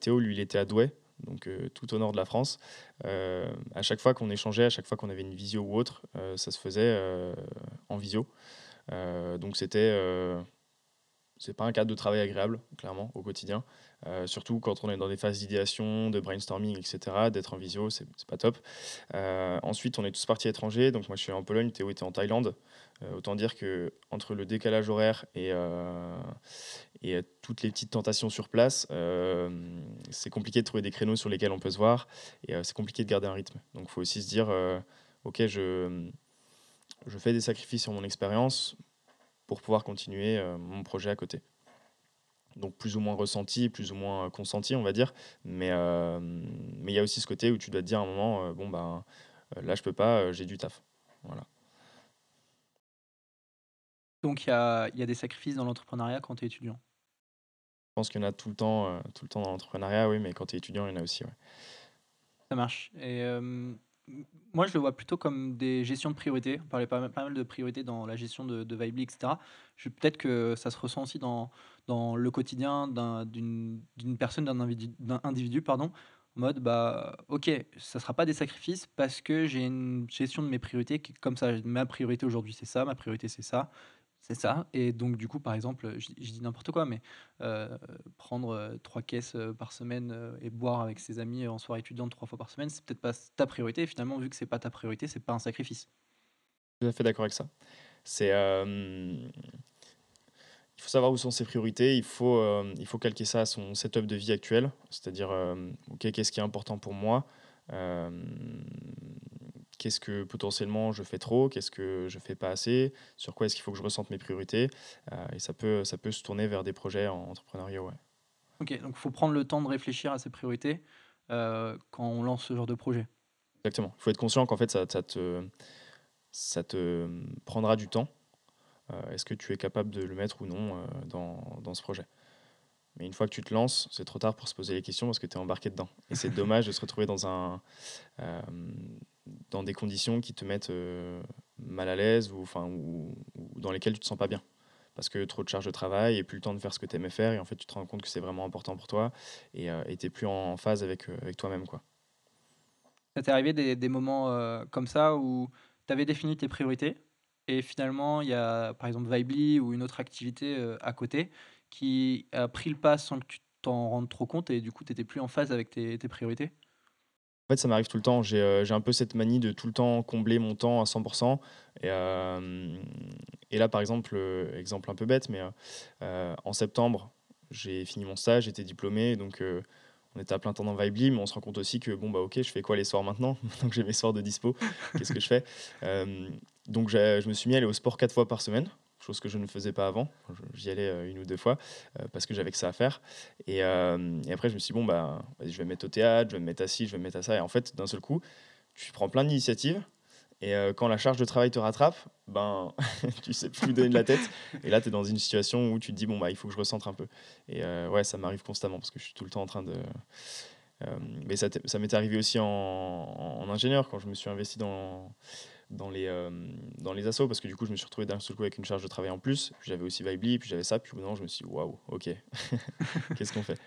Théo, lui, il était à Douai donc tout au nord de la France. À chaque fois qu'on échangeait, à chaque fois qu'on avait une visio ou autre, ça se faisait en visio. donc c'était c'est pas un cadre de travail agréable, clairement, au quotidien. Euh, surtout quand on est dans des phases d'idéation, de brainstorming, etc. D'être en visio, c'est pas top. Euh, ensuite, on est tous partis à l'étranger. Donc, moi, je suis en Pologne, Théo était en Thaïlande. Euh, autant dire que entre le décalage horaire et, toutes les petites tentations sur place, c'est compliqué de trouver des créneaux sur lesquels on peut se voir. Et c'est compliqué de garder un rythme. Donc, il faut aussi se dire Ok, je fais des sacrifices sur mon expérience pour pouvoir continuer mon projet à côté donc plus ou moins ressenti, plus ou moins consenti, on va dire. Mais euh, mais il y a aussi ce côté où tu dois te dire à un moment, euh, bon ben là je peux pas, j'ai du taf. Voilà. Donc il y a, y a, des sacrifices dans l'entrepreneuriat quand tu es étudiant? Je pense qu'il y en a tout le temps, tout le temps dans l'entrepreneuriat, oui, mais quand tu es étudiant, il y en a aussi. Ouais. Ça marche. Et moi, je le vois plutôt comme des gestions de priorités. On parlait pas, pas mal de priorités dans la gestion de, de Vibely, etc. Peut-être que ça se ressent aussi dans, dans le quotidien d'une personne, d'un individu, individu, pardon, en mode, bah, ok, ça sera pas des sacrifices parce que j'ai une gestion de mes priorités qui comme ça. Ma priorité aujourd'hui, c'est ça, ma priorité, c'est ça. C'est ça. Et donc, du coup, par exemple, je, dis n'importe quoi, mais euh, prendre euh, trois caisses euh, par semaine et boire avec ses amis en soirée étudiante trois fois par semaine, c'est peut-être pas ta priorité. Et finalement, vu que c'est pas ta priorité, c'est pas un sacrifice. Tout à fait d'accord avec ça. C'est. Il faut savoir où sont ses priorités. Il faut, il faut calquer ça à son setup de vie actuel. C'est-à-dire, OK, qu'est-ce qui est important pour moi qu'est-ce que potentiellement je fais trop, qu'est-ce que je fais pas assez, sur quoi est-ce qu'il faut que je ressente mes priorités. Euh, et ça peut, ça peut se tourner vers des projets en entrepreneuriat. Ouais. Ok, donc il faut prendre le temps de réfléchir à ses priorités euh, quand on lance ce genre de projet. Exactement. Il faut être conscient qu'en fait, ça, ça, te, ça te prendra du temps. Euh, est-ce que tu es capable de le mettre ou non dans, dans ce projet? Mais une fois que tu te lances, c'est trop tard pour se poser les questions parce que tu es embarqué dedans. Et c'est <laughs> dommage de se retrouver dans un, dans des conditions qui te mettent euh, mal à l'aise ou, enfin, ou, dans lesquelles tu te sens pas bien. Parce que trop de charge de travail et plus le temps de faire ce que tu aimais faire. Et en fait, tu te rends compte que c'est vraiment important pour toi et euh, tu n'es plus en phase avec, euh, avec toi-même. quoi. Ça t'est arrivé des, des moments comme ça où tu avais défini tes priorités? Et finalement, il y a par exemple Vibely ou une autre activité à côté qui a pris le pas sans que tu t'en rendes trop compte et du coup, tu n'étais plus en phase avec tes, priorités. En fait, ça m'arrive tout le temps. Euh, j'ai un peu cette manie de tout le temps combler mon temps à 100%. Et, euh, et là, par exemple, euh, exemple un peu bête, mais en septembre, j'ai fini mon stage, j'étais diplômé, donc on était à plein temps dans Vibely, mais on se rend compte aussi que bon bah ok, je fais quoi les soirs maintenant? <laughs> Maintenant que j'ai mes soirs de dispo, qu'est-ce que je fais? Donc je me suis mis à aller au sport quatre fois par semaine chose que je ne faisais pas avant. J'y allais euh, une ou deux fois euh, parce que j'avais que ça à faire. Euh, et, après, je me suis dit, bon, bah, je vais me mettre au théâtre, je vais me mettre à ci, je vais me mettre à ça. Et en fait, d'un seul coup, tu prends plein d'initiatives. Et quand la charge de travail te rattrape, ben, <laughs> tu sais plus donner de la tête. Et là, tu es dans une situation où tu te dis, bon, bah, il faut que je recentre un peu. Et ouais, ça m'arrive constamment parce que je suis tout le temps en train de. mais ça, ça m'est arrivé aussi en, en, ingénieur quand je me suis investi dans, dans les, euh, dans les assos parce que du coup, je me suis retrouvé d'un seul coup avec une charge de travail en plus. J'avais aussi Vibely, puis j'avais ça, puis moment, je me suis dit, waouh, ok, <laughs> qu'est-ce qu'on fait?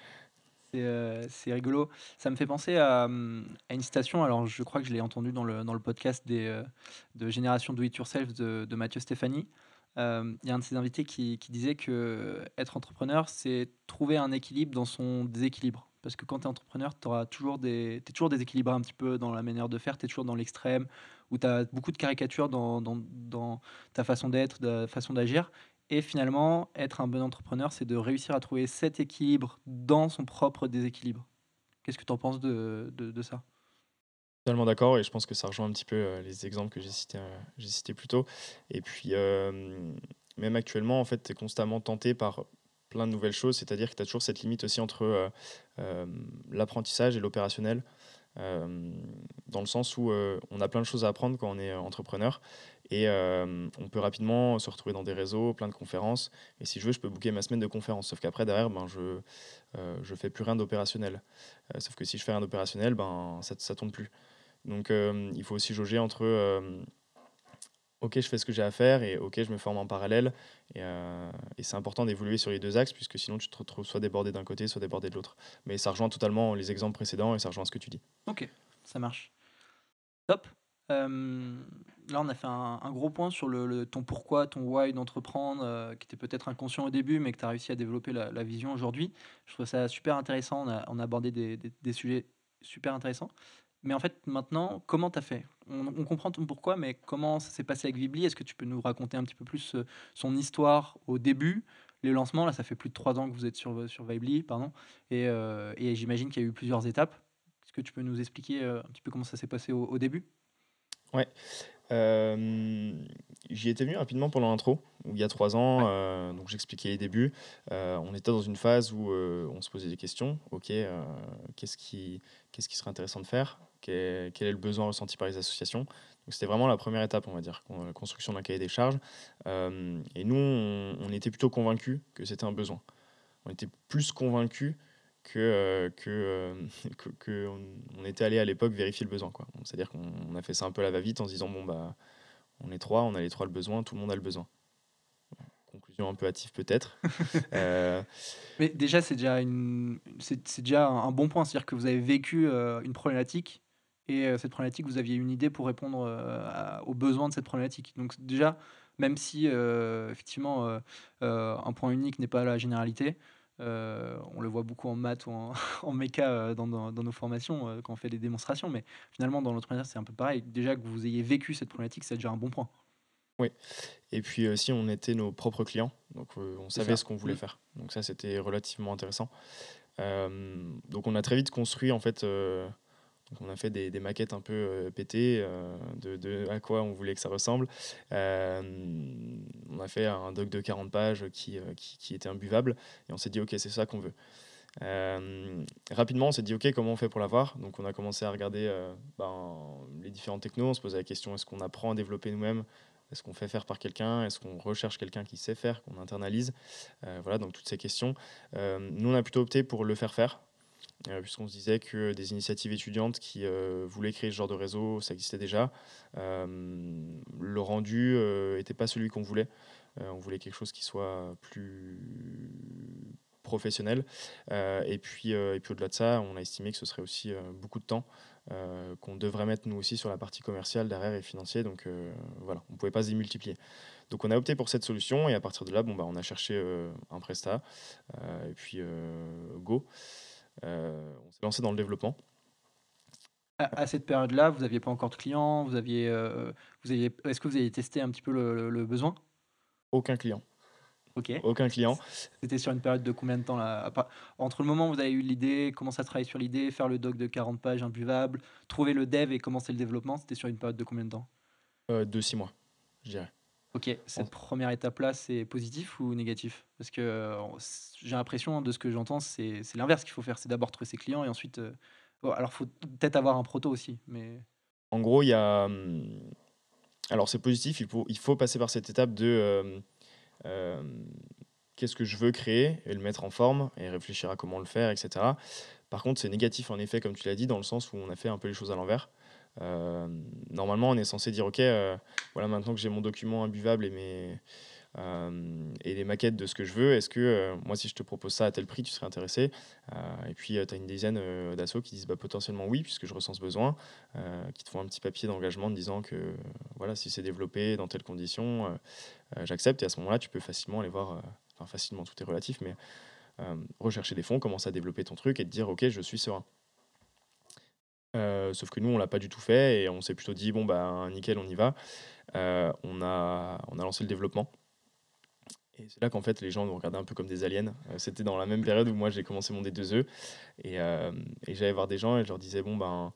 C'est rigolo. Ça me fait penser à, à, une citation. Alors, je crois que je l'ai entendu dans le, dans le podcast des, de Génération Do It Yourself de, de Mathieu Stéphanie. Il y a un de ses invités qui, qui disait que être entrepreneur, c'est trouver un équilibre dans son déséquilibre. Parce que quand tu es entrepreneur, tu es toujours, déséquilibré un petit peu dans la manière de faire, tu es toujours dans l'extrême, où tu as beaucoup de caricatures dans, dans, ta façon d'être, ta façon d'agir. Et finalement, être un bon entrepreneur, c'est de réussir à trouver cet équilibre dans son propre déséquilibre. Qu'est-ce que tu en penses de, de, ça? Totalement d'accord, et je pense que ça rejoint un petit peu euh, les exemples que j'ai cités, euh, j'ai cités plus tôt. Et puis, euh, même actuellement, en fait, tu es constamment tenté par plein de nouvelles choses, c'est-à-dire que tu as toujours cette limite aussi entre l'apprentissage et l'opérationnel. dans le sens où on a plein de choses à apprendre quand on est entrepreneur et on peut rapidement se retrouver dans des réseaux, plein de conférences. Et si je veux, je peux booker ma semaine de conférences. Sauf qu'après, derrière, ben, je ne fais plus rien d'opérationnel. sauf que si je fais rien d'opérationnel, ben, ça ne tourne plus. Donc il faut aussi jauger entre ok, je fais ce que j'ai à faire et ok, je me forme en parallèle. Et, et c'est important d'évoluer sur les deux axes puisque sinon tu te retrouves soit débordé d'un côté, soit débordé de l'autre. Mais ça rejoint totalement les exemples précédents et ça rejoint ce que tu dis. Ok, ça marche. Top. Euh, là, on a fait un, gros point sur le, ton pourquoi, ton why d'entreprendre, euh, qui était peut-être inconscient au début, mais que tu as réussi à développer la, vision aujourd'hui. Je trouve ça super intéressant. On a, abordé des, sujets super intéressants. Mais en fait, maintenant, comment tu as fait? On, comprend ton pourquoi, mais comment ça s'est passé avec Vibli Est-ce que tu peux nous raconter un petit peu plus euh, son histoire au début? Les lancements, là, ça fait plus de trois ans que vous êtes sur, sur Vibly, pardon, et, et j'imagine qu'il y a eu plusieurs étapes. Est-ce que tu peux nous expliquer un petit peu comment ça s'est passé au début? Ouais. Euh, j'y étais venu rapidement pendant l'intro, il y a trois ans, euh, donc j'expliquais les débuts. Euh, on était dans une phase où on se posait des questions. Ok, qu'est-ce qui, qu'est-ce qui serait intéressant de faire? Quel, est le besoin ressenti par les associations C'était vraiment la première étape, on va dire, la construction d'un cahier des charges. et nous, on, on était plutôt convaincus que c'était un besoin. On était plus convaincus que, euh, euh, <laughs> que, que, on, était allé à l'époque vérifier le besoin. C'est-à-dire qu'on a fait ça un peu à la va-vite en se disant bon, bah, on est trois, on a les trois le besoin, tout le monde a le besoin. Conclusion un peu hâtive peut-être. <laughs> Euh, Mais déjà, c'est déjà, une, c'est, déjà un bon point. C'est-à-dire que vous avez vécu une problématique et cette problématique, vous aviez une idée pour répondre aux besoins de cette problématique. Donc déjà, même si effectivement un point unique n'est pas la généralité, euh, on le voit beaucoup en maths ou en, <laughs> en méca euh, dans, nos formations euh, quand on fait des démonstrations, mais finalement dans l'entrepreneuriat c'est un peu pareil. Déjà que vous ayez vécu cette problématique, c'est déjà un bon point. Oui, et puis aussi on était nos propres clients, donc on savait ce qu'on voulait mmh. faire. Donc ça c'était relativement intéressant. donc on a très vite construit en fait on a fait des, maquettes un peu euh, pétées euh, de, à quoi on voulait que ça ressemble. Euh, on a fait un doc de 40 pages qui, qui, était imbuvable et on s'est dit ok c'est ça qu'on veut. rapidement on s'est dit ok comment on fait pour l'avoir? Donc on a commencé à regarder ben, les différents technos, on se posait la question est-ce qu'on apprend à développer nous-mêmes? Est-ce qu'on fait faire par quelqu'un? Est-ce qu'on recherche quelqu'un qui sait faire, qu'on internalise? Voilà, donc toutes ces questions. nous, on a plutôt opté pour le faire faire. Euh, puisqu'on se disait que des initiatives étudiantes qui euh, voulaient créer ce genre de réseau, ça existait déjà. Euh, le rendu n'était pas celui qu'on voulait. on voulait quelque chose qui soit plus professionnel. et puis, et puis au-delà de ça, on a estimé que ce serait aussi beaucoup de temps qu'on devrait mettre nous aussi sur la partie commerciale derrière et financier. Donc voilà, on ne pouvait pas se démultiplier. Donc on a opté pour cette solution et à partir de là, bon, bah, on a cherché un Presta et puis Go. Euh, on s'est lancé dans le développement. À, cette période-là, vous n'aviez pas encore de clients, vous aviez, euh, vous aviez, est-ce que vous avez testé un petit peu le, besoin? Aucun client. Ok. Aucun client. C'était sur une période de combien de temps là? Entre le moment où vous avez eu l'idée, commencer à travailler sur l'idée, faire le doc de 40 pages imbuvable, trouver le dev et commencer le développement, c'était sur une période de combien de temps? Euh, De six mois, je dirais. Ok, cette première étape-là, c'est positif ou négatif? Parce que euh, j'ai l'impression, de ce que j'entends, c'est l'inverse qu'il faut faire. C'est d'abord trouver ses clients et ensuite. Euh, alors, il faut peut-être avoir un proto aussi. mais... En gros, il y a. Hum, alors, c'est positif, il faut, il faut passer par cette étape de. Euh, qu'est-ce que je veux créer et le mettre en forme et réfléchir à comment le faire, etc. Par contre, c'est négatif en effet, comme tu l'as dit, dans le sens où on a fait un peu les choses à l'envers. Euh, normalement, on est censé dire, OK, euh, voilà, maintenant que j'ai mon document imbuvable et mes, et les maquettes de ce que je veux. Est-ce que moi, si je te propose ça à tel prix, tu serais intéressé? Et puis, tu as une dizaine d'assauts qui disent bah, potentiellement oui, puisque je ressens ce besoin, qui te font un petit papier d'engagement en disant que voilà, si c'est développé dans telles conditions, j'accepte. Et à ce moment-là, tu peux facilement aller voir, enfin facilement, tout est relatif, mais rechercher des fonds, commencer à développer ton truc et te dire ok, je suis serein. Euh, sauf que nous, on l'a pas du tout fait et on s'est plutôt dit, bon, bah, nickel, on y va. Euh, on, a, on a lancé le développement. Et c'est là qu'en fait, les gens nous regardaient un peu comme des aliens. Euh, c'était dans la même période où moi, j'ai commencé mon D2E. Et, et j'allais voir des gens et je leur disais, bon, ben,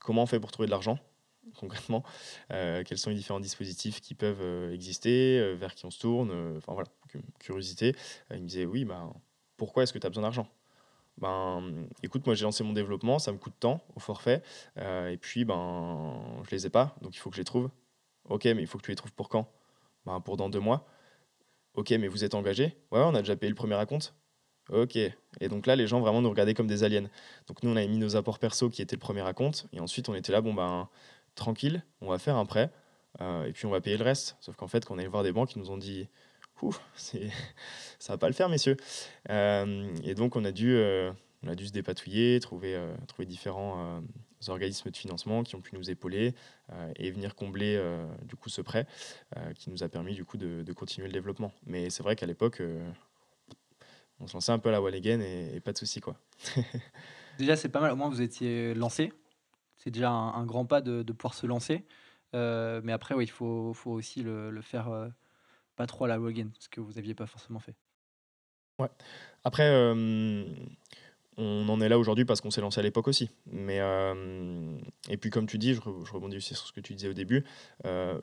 comment on fait pour trouver de l'argent <laughs> concrètement? Quels sont les différents dispositifs qui peuvent exister Vers qui on se tourne Enfin voilà, curiosité. ils me disaient, oui, ben, pourquoi est-ce que tu as besoin d'argent? Ben, écoute, moi j'ai lancé mon développement, ça me coûte temps au forfait, euh, et puis ben, je les ai pas, donc il faut que je les trouve. Ok, mais il faut que tu les trouves pour quand? Ben, Pour dans deux mois. Ok, mais vous êtes engagé? Ouais, on a déjà payé le premier acompte. Ok. Et donc là, les gens vraiment nous regardaient comme des aliens. Donc nous, on avait mis nos apports perso qui étaient le premier acompte, et ensuite on était là, bon ben, tranquille, on va faire un prêt, euh, et puis on va payer le reste. Sauf qu'en fait, quand on allait voir des banques, ils nous ont dit <laughs> c'est, ça va pas le faire, messieurs. Euh, et donc, on a dû, euh, on a dû se dépatouiller, trouver, euh, trouver différents organismes de financement qui ont pu nous épauler et venir combler du coup ce prêt qui nous a permis du coup de, continuer le développement. Mais c'est vrai qu'à l'époque, on se lançait un peu à la wall again et, pas de souci quoi. <laughs> déjà, c'est pas mal. Au moins, vous étiez lancé. C'est déjà un, grand pas de, pouvoir se lancer. mais après, oui, il faut, aussi le faire pas trop à la Logan, ce que vous n'aviez pas forcément fait. Ouais. Après, euh, on en est là aujourd'hui parce qu'on s'est lancé à l'époque aussi. Mais, euh, et puis, comme tu dis, je, rebondis aussi sur ce que tu disais au début, euh,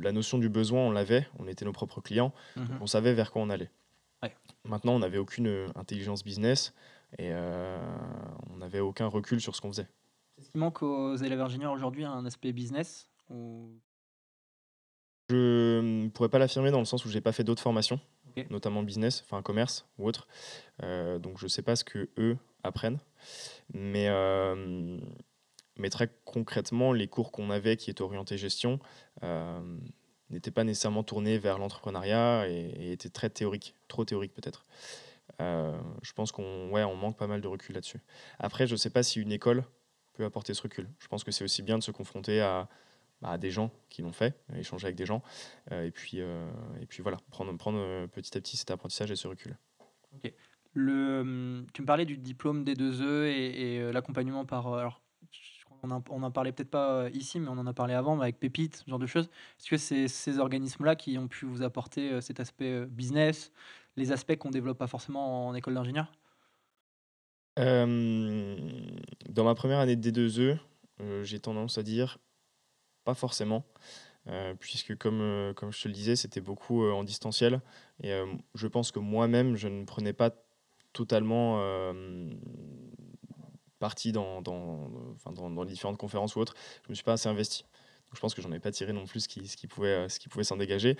la notion du besoin, on l'avait, on était nos propres clients, mhm. on savait vers quoi on allait. Maintenant, on n'avait aucune intelligence business et on n'avait aucun recul sur ce qu'on faisait. Est-ce qu'il manque aux élèves ingénieurs aujourd'hui un aspect business ou je ne pourrais pas l'affirmer dans le sens où j'ai pas fait d'autres formations, notamment business, enfin commerce ou autre. Euh, donc je sais pas ce que eux apprennent, mais euh, mais très concrètement, les cours qu'on avait qui étaient orientés gestion euh, n'étaient pas nécessairement tournés vers l'entrepreneuriat et, étaient très théoriques, trop théoriques peut-être. je pense qu'on ouais, on manque pas mal de recul là-dessus. Après, je sais pas si une école peut apporter ce recul. Je pense que c'est aussi bien de se confronter à bah, des gens qui l'ont fait, échanger avec des gens, euh, et, puis, euh, et puis voilà, prendre, prendre euh, petit à petit cet apprentissage et ce recul. Ok. Le, hum, tu me parlais du diplôme des 2E et, l'accompagnement par. Alors, on n'en parlait peut-être pas ici, mais on en a parlé avant, avec Pépite, ce genre de choses. Est-ce que c'est ces organismes-là qui ont pu vous apporter cet aspect business, les aspects qu'on ne développe pas forcément en école d'ingénieur? Dans ma première année de D2E, j'ai tendance à dire pas forcément, euh, puisque comme, euh, comme je te le disais, c'était beaucoup euh, en distanciel. Et je pense que moi-même, je ne prenais pas totalement partie dans, dans, dans, les différentes conférences ou autres. Je ne me suis pas assez investi. Donc je pense que j'en ai pas tiré non plus ce qui, ce qui pouvait, ce qui pouvait s'en dégager.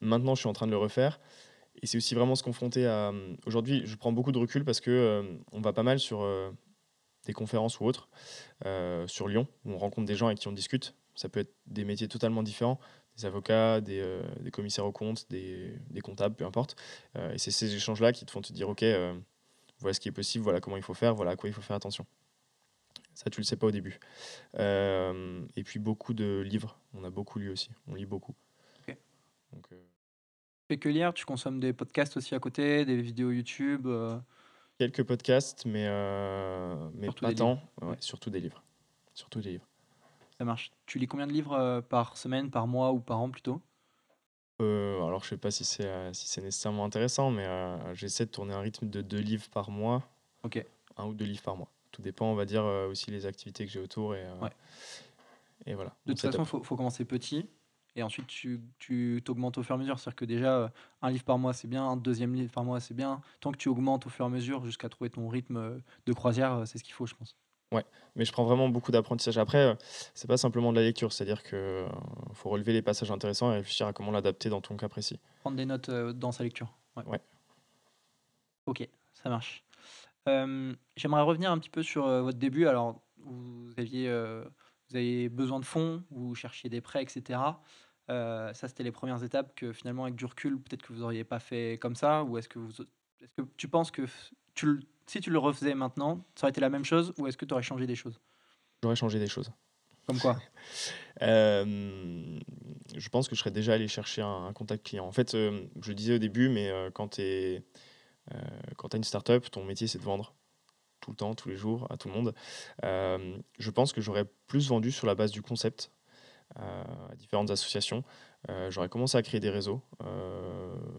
maintenant, je suis en train de le refaire. Et c'est aussi vraiment se confronter à. Aujourd'hui, je prends beaucoup de recul parce que on va pas mal sur des conférences ou autres euh, sur Lyon, où on rencontre des gens avec qui on discute. Ça peut être des métiers totalement différents, des avocats, des, euh, des commissaires aux comptes, des, des comptables, peu importe. Euh, et c'est ces échanges-là qui te font te dire, OK, voilà ce qui est possible, voilà comment il faut faire, voilà à quoi il faut faire attention. Ça, tu le sais pas au début. et puis beaucoup de livres. On a beaucoup lu aussi. On lit beaucoup. Ok. Donc, fais que lire Tu consommes des podcasts aussi à côté, des vidéos YouTube Quelques podcasts, mais, euh, mais pas tant. Surtout des livres. Surtout des livres. Ça marche. Tu lis combien de livres euh, par semaine, par mois ou par an plutôt? Euh, alors, je sais pas si c'est si c'est nécessairement intéressant, mais j'essaie de tourner un rythme de deux livres par mois. Ok. Un ou deux livres par mois. Tout dépend, on va dire, aussi les activités que j'ai autour. Et, et voilà. De toute façon, il faut, faut, commencer petit. Et ensuite, tu, tu t'augmentes au fur et à mesure. C'est-à-dire que déjà, euh, un livre par mois, c'est bien. Un deuxième livre par mois, c'est bien. Tant que tu augmentes au fur et à mesure jusqu'à trouver ton rythme euh, de croisière, euh, c'est ce qu'il faut, je pense. Ouais, mais je prends vraiment beaucoup d'apprentissage. Après, c'est pas simplement de la lecture, c'est-à-dire que faut relever les passages intéressants et réfléchir à comment l'adapter dans ton cas précis. Prendre des notes dans sa lecture. Ouais. Ok, ça marche. J'aimerais revenir un petit peu sur votre début. Alors, vous aviez, vous avez besoin de fonds, vous cherchiez des prêts, etc. ça, c'était les premières étapes que finalement, avec du recul, peut-être que vous n'auriez pas fait comme ça Ou est-ce que, vous, est-ce que tu penses que tu, si tu le refaisais maintenant, ça aurait été la même chose ou est-ce que tu aurais changé des choses? J'aurais changé des choses. Comme quoi? <laughs> Euh, Je pense que je serais déjà allé chercher un, contact client. En fait, euh, je le disais au début, mais euh, quand tu es quand tu as une startup, ton métier c'est de vendre tout le temps, tous les jours, à tout le monde. je pense que j'aurais plus vendu sur la base du concept à différentes associations. j'aurais commencé à créer des réseaux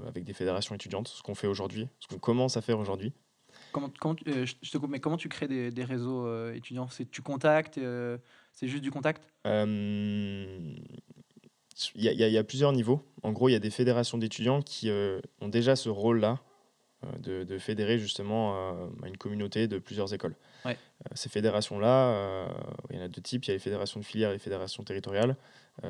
avec des fédérations étudiantes, ce qu'on fait aujourd'hui, ce qu'on commence à faire aujourd'hui. Comment, je te coupe, mais comment tu crées des, des réseaux étudiants? C'est tu contactes c'est juste du contact? Il euh, y, y, a plusieurs niveaux. En gros, il y a des fédérations d'étudiants qui euh, ont déjà ce rôle-là euh, de, de, fédérer justement une communauté de plusieurs écoles. Ces fédérations-là, il y en a deux types. Il y a les fédérations de filières et les fédérations territoriales.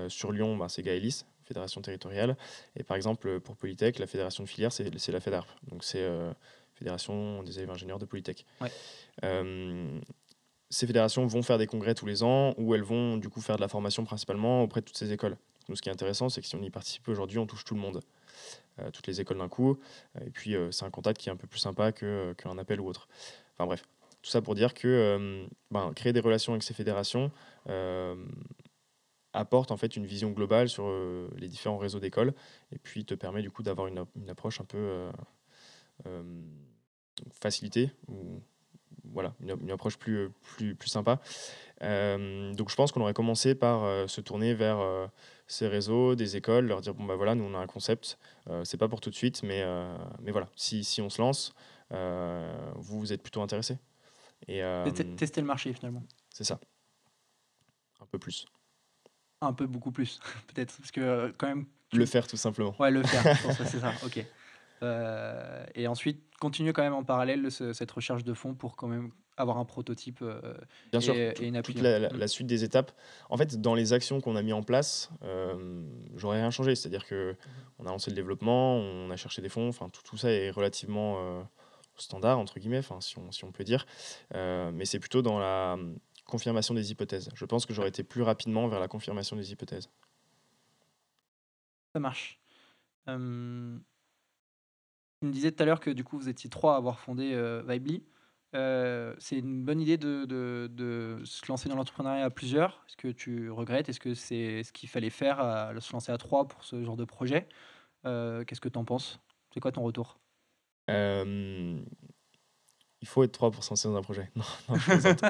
sur Lyon, bah, c'est Gaëlis, fédération territoriale. Et par exemple, pour Polytech, la fédération de filières, c'est la FEDARP. Donc c'est Fédération des élèves ingénieurs de Polytech. Ouais ces fédérations vont faire des congrès tous les ans où elles vont du coup faire de la formation principalement auprès de toutes ces écoles. Nous, ce qui est intéressant, c'est que si on y participe aujourd'hui, on touche tout le monde, euh, toutes les écoles d'un coup. Et puis, euh, c'est un contact qui est un peu plus sympa qu'un appel ou autre. Enfin bref, tout ça pour dire que euh, ben, créer des relations avec ces fédérations apporte en fait une vision globale sur les différents réseaux d'écoles et puis te permet du coup d'avoir une, approche un peu facilitée ou voilà, une, approche plus, plus, plus sympa. Euh, donc je pense qu'on aurait commencé par euh, se tourner vers euh, ces réseaux, des écoles, leur dire bon bah voilà, nous on a un concept, c'est pas pour tout de suite, mais, mais voilà, si, si on se lance, vous vous êtes plutôt intéressé. Et, Tester le marché finalement. C'est ça. Un peu plus. Un peu beaucoup plus, <laughs> peut-être, parce que quand même. Le faire tout simplement. Ouais, le faire, c'est ça, <laughs> ok. Euh, et ensuite, continuer quand même en parallèle cette recherche de fonds pour quand même avoir un prototype euh, Bien et, sûr, et une toute la, la, suite des étapes. En fait, dans les actions qu'on a mis en place, euh, j'aurais rien changé. C'est-à-dire que on a lancé le développement, on a cherché des fonds. Enfin, tout, tout ça est relativement euh, standard entre guillemets, si on, peut dire. mais c'est plutôt dans la confirmation des hypothèses. Je pense que j'aurais été plus rapidement vers la confirmation des hypothèses. Ça marche. Tu me disais tout à l'heure que du coup vous étiez trois à avoir fondé euh, Vibely. Euh, c'est une bonne idée de se lancer dans l'entrepreneuriat à plusieurs? Est-ce que tu regrettes? Est-ce que c'est ce qu'il fallait faire, à, se lancer à trois pour ce genre de projet? Euh, Qu'est-ce que tu en penses? C'est quoi ton retour? Il faut être trois pour se lancer dans un projet. <laughs> Non, non je plaisante.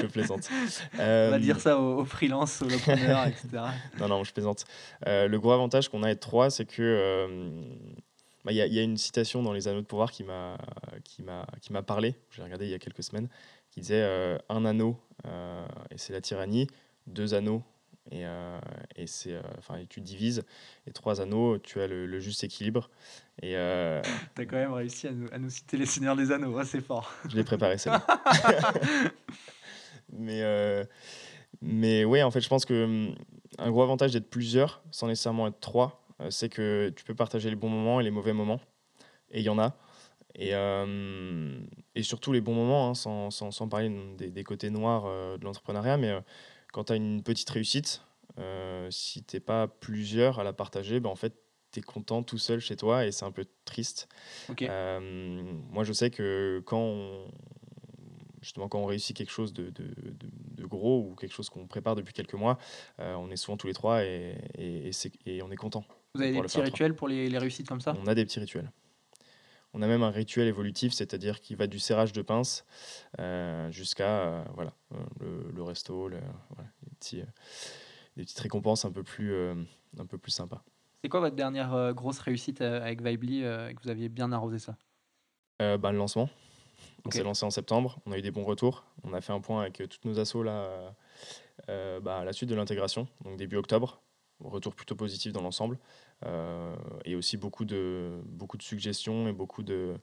je plaisante. On va dire ça aux, freelances, aux entrepreneurs, etc. <laughs> non, non, je plaisante. le gros avantage qu'on a à être trois, c'est que bah, il y, a une citation dans Les Anneaux de pouvoir qui m'a parlé, j'ai regardé il y a quelques semaines, qui disait euh, un anneau euh, et c'est la tyrannie, deux anneaux et, euh, et c'est enfin tu divises et trois anneaux tu as le, juste équilibre et t'as quand même réussi à nous, à nous, citer les seigneurs des anneaux hein, c'est fort je l'ai préparé ça <laughs> mais mais ouais en fait je pense que hum, un gros avantage d'être plusieurs sans nécessairement être trois euh, c'est que tu peux partager les bons moments et les mauvais moments. Et il y en a. Et, euh, et, surtout les bons moments, hein, sans, sans, sans, parler des, côtés noirs euh, de l'entrepreneuriat, mais quand tu as une petite réussite, si tu n'es pas plusieurs à la partager, ben, en fait, tu es content tout seul chez toi et c'est un peu triste. moi, je sais que quand on, justement quand on réussit quelque chose de, de, de, gros ou quelque chose qu'on prépare depuis quelques mois, on est souvent tous les trois et, et, et on est content. Vous avez des petits rituels pour les, les, réussites comme ça? On a des petits rituels. On a même un rituel évolutif, c'est-à-dire qui va du serrage de pince euh, jusqu'à euh, voilà, euh, le, le, resto, le, voilà, les, petits, les, petites récompenses un peu plus, un peu plus sympas. C'est quoi votre dernière grosse réussite avec Vibely que vous aviez bien arrosé ça? Bah, Le lancement. On s'est lancé en septembre, on a eu des bons retours. On a fait un point avec toutes nos assos là, bah, à la suite de l'intégration, donc début octobre retour plutôt positif dans l'ensemble. Euh, et aussi beaucoup de, beaucoup de suggestions et beaucoup de,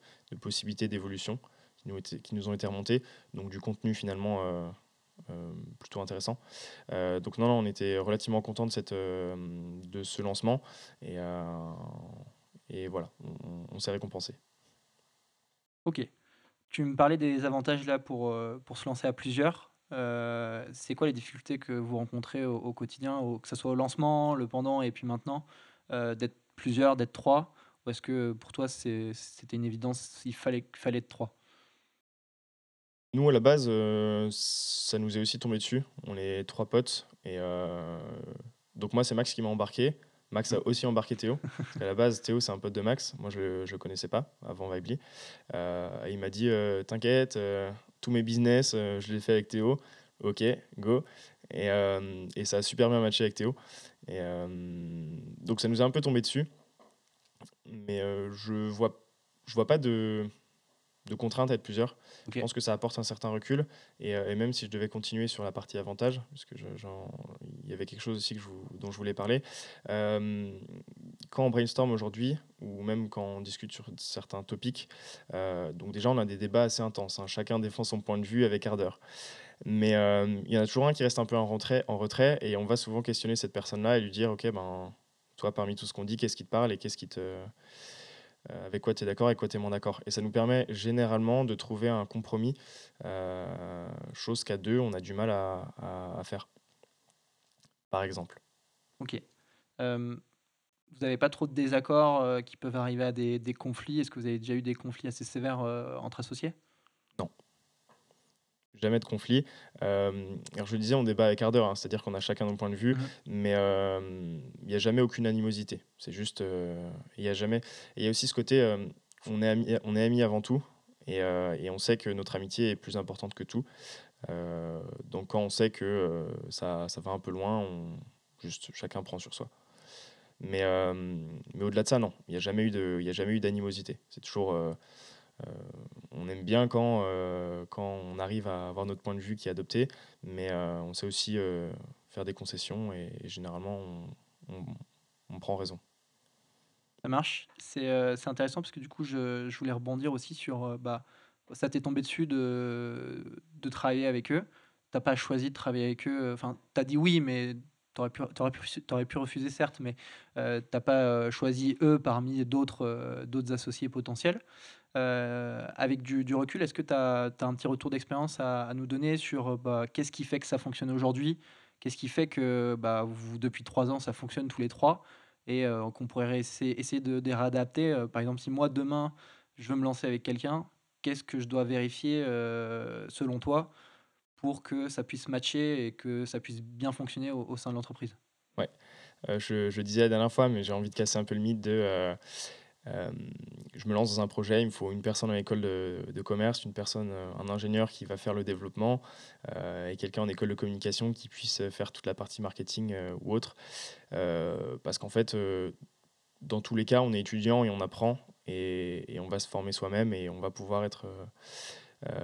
possibilités d'évolution qui, nous ont été remontées. Donc du contenu finalement euh, euh, plutôt intéressant. donc non, non, on était relativement content de, cette, de ce lancement. Et, et voilà, on, s'est récompensé. Ok. Tu me parlais des avantages là pour, pour se lancer à plusieurs. c'est quoi les difficultés que vous rencontrez au, quotidien, que ce soit au lancement, le pendant et puis maintenant, d'être plusieurs, d'être trois Ou est-ce que pour toi, c'était une évidence, il fallait, fallait être trois? Nous, à la base, ça nous est aussi tombé dessus. On est trois potes. Et donc, moi, c'est Max qui m'a embarqué. Max a aussi embarqué Théo. à la base, Théo, c'est un pote de Max. Moi, je ne le connaissais pas avant Vibely. Euh, il m'a dit T'inquiète, tous mes business, je les fais avec Théo. Ok, go. Et, et, ça a super bien matché avec Théo. Et, donc, ça nous a un peu tombé dessus. Mais je vois, je vois pas de de contraintes à être plusieurs. Je pense que ça apporte un certain recul. Euh, et, même si je devais continuer sur la partie avantage, puisque il y avait quelque chose aussi que je dont je voulais parler, euh, quand on brainstorm aujourd'hui, ou même quand on discute sur certains topics, euh, donc déjà on a des débats assez intenses. Hein. Chacun défend son point de vue avec ardeur. Mais il y en a toujours un qui reste un peu en retrait, en retrait et on va souvent questionner cette personne-là et lui dire, ok, ben, toi parmi tout ce qu'on dit, qu'est-ce qui te parle et qu'est-ce qui te euh, avec quoi tu es d'accord, et quoi tu es moins d'accord? Et ça nous permet généralement de trouver un compromis, euh, chose qu'à deux, on a du mal à, faire, par exemple. Ok. Euh, vous n'avez pas trop de désaccords qui peuvent arriver à des, des conflits? Est-ce que vous avez déjà eu des conflits assez sévères entre associés? Jamais de conflit. Euh, alors je le disais, on débat avec ardeur, hein, c'est-à-dire qu'on a chacun nos points de vue, mhm. mais euh, il n'y a jamais aucune animosité. C'est juste, euh, il y a jamais. Il y a aussi ce côté, on est amis, on est amis avant tout, et, et, on sait que notre amitié est plus importante que tout. donc quand on sait que ça, ça, va un peu loin, on, juste chacun prend sur soi. Mais, mais au-delà de ça, non, il n'y a jamais eu d'animosité. C'est toujours euh, on aime bien quand, euh, quand on arrive à avoir notre point de vue qui est adopté, mais euh, on sait aussi faire des concessions et, généralement on, prend raison. Ça marche. C'est intéressant parce que du coup, je, je voulais rebondir aussi sur. bah, ça t'est tombé dessus de, de travailler avec eux. T'as pas choisi de travailler avec eux. Enfin, tu as dit oui, mais tu aurais pu, pu, aurais pu refuser, certes, mais n'as pas choisi eux parmi d'autres d'autres associés potentiels. Euh, avec du, recul, est-ce que tu as, un petit retour d'expérience à, nous donner sur euh, bah, qu'est-ce qui fait que ça fonctionne aujourd'hui? Qu'est-ce qui fait que bah, vous, depuis trois ans, ça fonctionne tous les trois? Et euh, qu'on pourrait essayer, de, réadapter Par exemple, si moi, demain, je veux me lancer avec quelqu'un, qu'est-ce que je dois vérifier selon toi pour que ça puisse matcher et que ça puisse bien fonctionner au, sein de l'entreprise? Ouais, je, disais la dernière fois, mais j'ai envie de casser un peu le mythe de euh, je me lance dans un projet, il me faut une personne en école de, commerce, une personne, euh, un ingénieur qui va faire le développement euh, et quelqu'un en école de communication qui puisse faire toute la partie marketing ou autre. parce qu'en fait, dans tous les cas, on est étudiant et on apprend et, on va se former soi-même et on va pouvoir être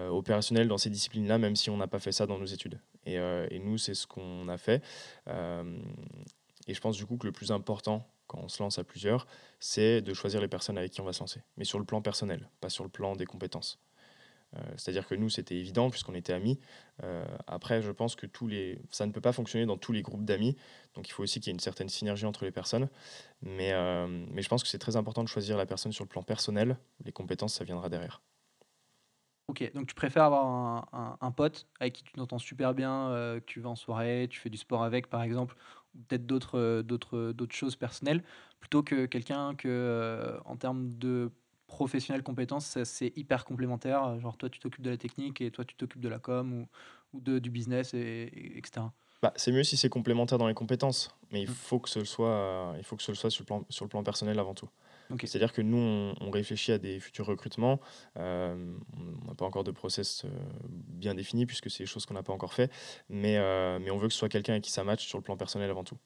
opérationnel dans ces disciplines-là, même si on n'a pas fait ça dans nos études. Et nous, c'est ce qu'on a fait. et je pense du coup que le plus important on se lance à plusieurs, c'est de choisir les personnes avec qui on va se lancer, mais sur le plan personnel, pas sur le plan des compétences. Euh, c'est-à-dire que nous, c'était évident puisqu'on était amis. Euh, après, je pense que tous les... ça ne peut pas fonctionner dans tous les groupes d'amis, donc il faut aussi qu'il y ait une certaine synergie entre les personnes. Mais, euh, mais je pense que c'est très important de choisir la personne sur le plan personnel. Les compétences, ça viendra derrière. Ok, donc tu préfères avoir un, un, pote avec qui tu t'entends super bien, que tu vas en soirée, tu fais du sport avec par exemple, peut-être d'autres euh, d'autres euh, d'autres choses personnelles plutôt que quelqu'un que euh, en termes de professionnel compétences c'est hyper complémentaire. Genre toi tu t'occupes de la technique et toi tu t'occupes de la com ou, ou de, du business et, etc bah, c'est mieux si c'est complémentaire dans les compétences mais il mmh. faut que ce soit il faut que ce soit sur le plan sur le plan personnel avant tout c'est-à-dire que nous, on, réfléchit à des futurs recrutements. Euh, on n'a pas encore de process euh, bien défini puisque c'est des choses qu'on n'a pas encore fait. Mais, euh, mais on veut que ce soit quelqu'un avec qui ça match sur le plan personnel avant tout.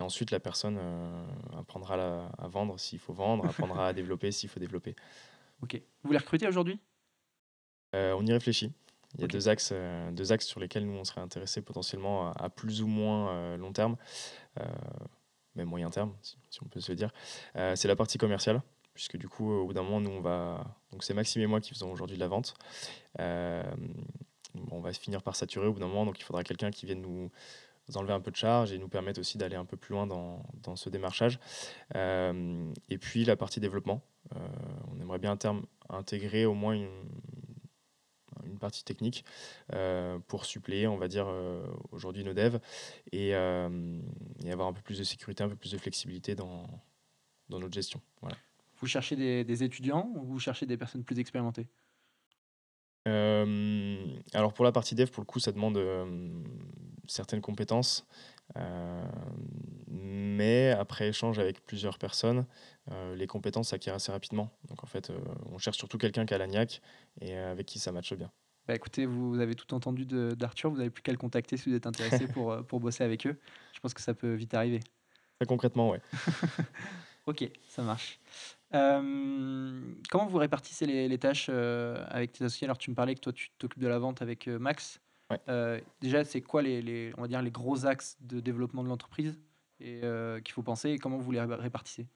Et ensuite, la personne apprendra à vendre s'il faut vendre, apprendra à <laughs> développer s'il faut développer. Ok. Vous les recrutez aujourd'hui? On y réfléchit. Il y a deux, axes, deux axes sur lesquels nous, on serait intéressés potentiellement à, plus ou moins long terme même moyen terme, si, on peut se le dire, euh, c'est la partie commerciale, puisque du coup, au bout d'un moment, nous, on va. Donc, c'est Maxime et moi qui faisons aujourd'hui de la vente. Euh, on va finir par saturer au bout d'un moment, donc il faudra quelqu'un qui vienne nous enlever un peu de charge et nous permettre aussi d'aller un peu plus loin dans, dans ce démarchage. Euh, et puis la partie développement. on aimerait bien à terme intégrer au moins une, partie technique pour suppléer, on va dire, aujourd'hui nos devs et, et, avoir un peu plus de sécurité, un peu plus de flexibilité dans, dans notre gestion. Voilà. Vous cherchez des, des étudiants ou vous cherchez des personnes plus expérimentées? Alors pour la partie dev, pour le coup, ça demande certaines compétences. Mais après échange avec plusieurs personnes, les compétences s'acquièrent assez rapidement. Donc en fait, on cherche surtout quelqu'un qui a l'agnac et avec qui ça matche bien. Bah écoutez, vous avez tout entendu d'Arthur, vous n'avez plus qu'à le contacter si vous êtes intéressé pour, pour bosser avec eux. Je pense que ça peut vite arriver. Très concrètement, ouais. <laughs> ok, ça marche. Euh, comment vous répartissez les, tâches euh, avec tes associés? Alors, tu me parlais que toi, tu t'occupes de la vente avec euh, Max. déjà, c'est quoi les, on va dire, les gros axes de développement de l'entreprise? Et qu'il faut penser et comment vous les répartissez?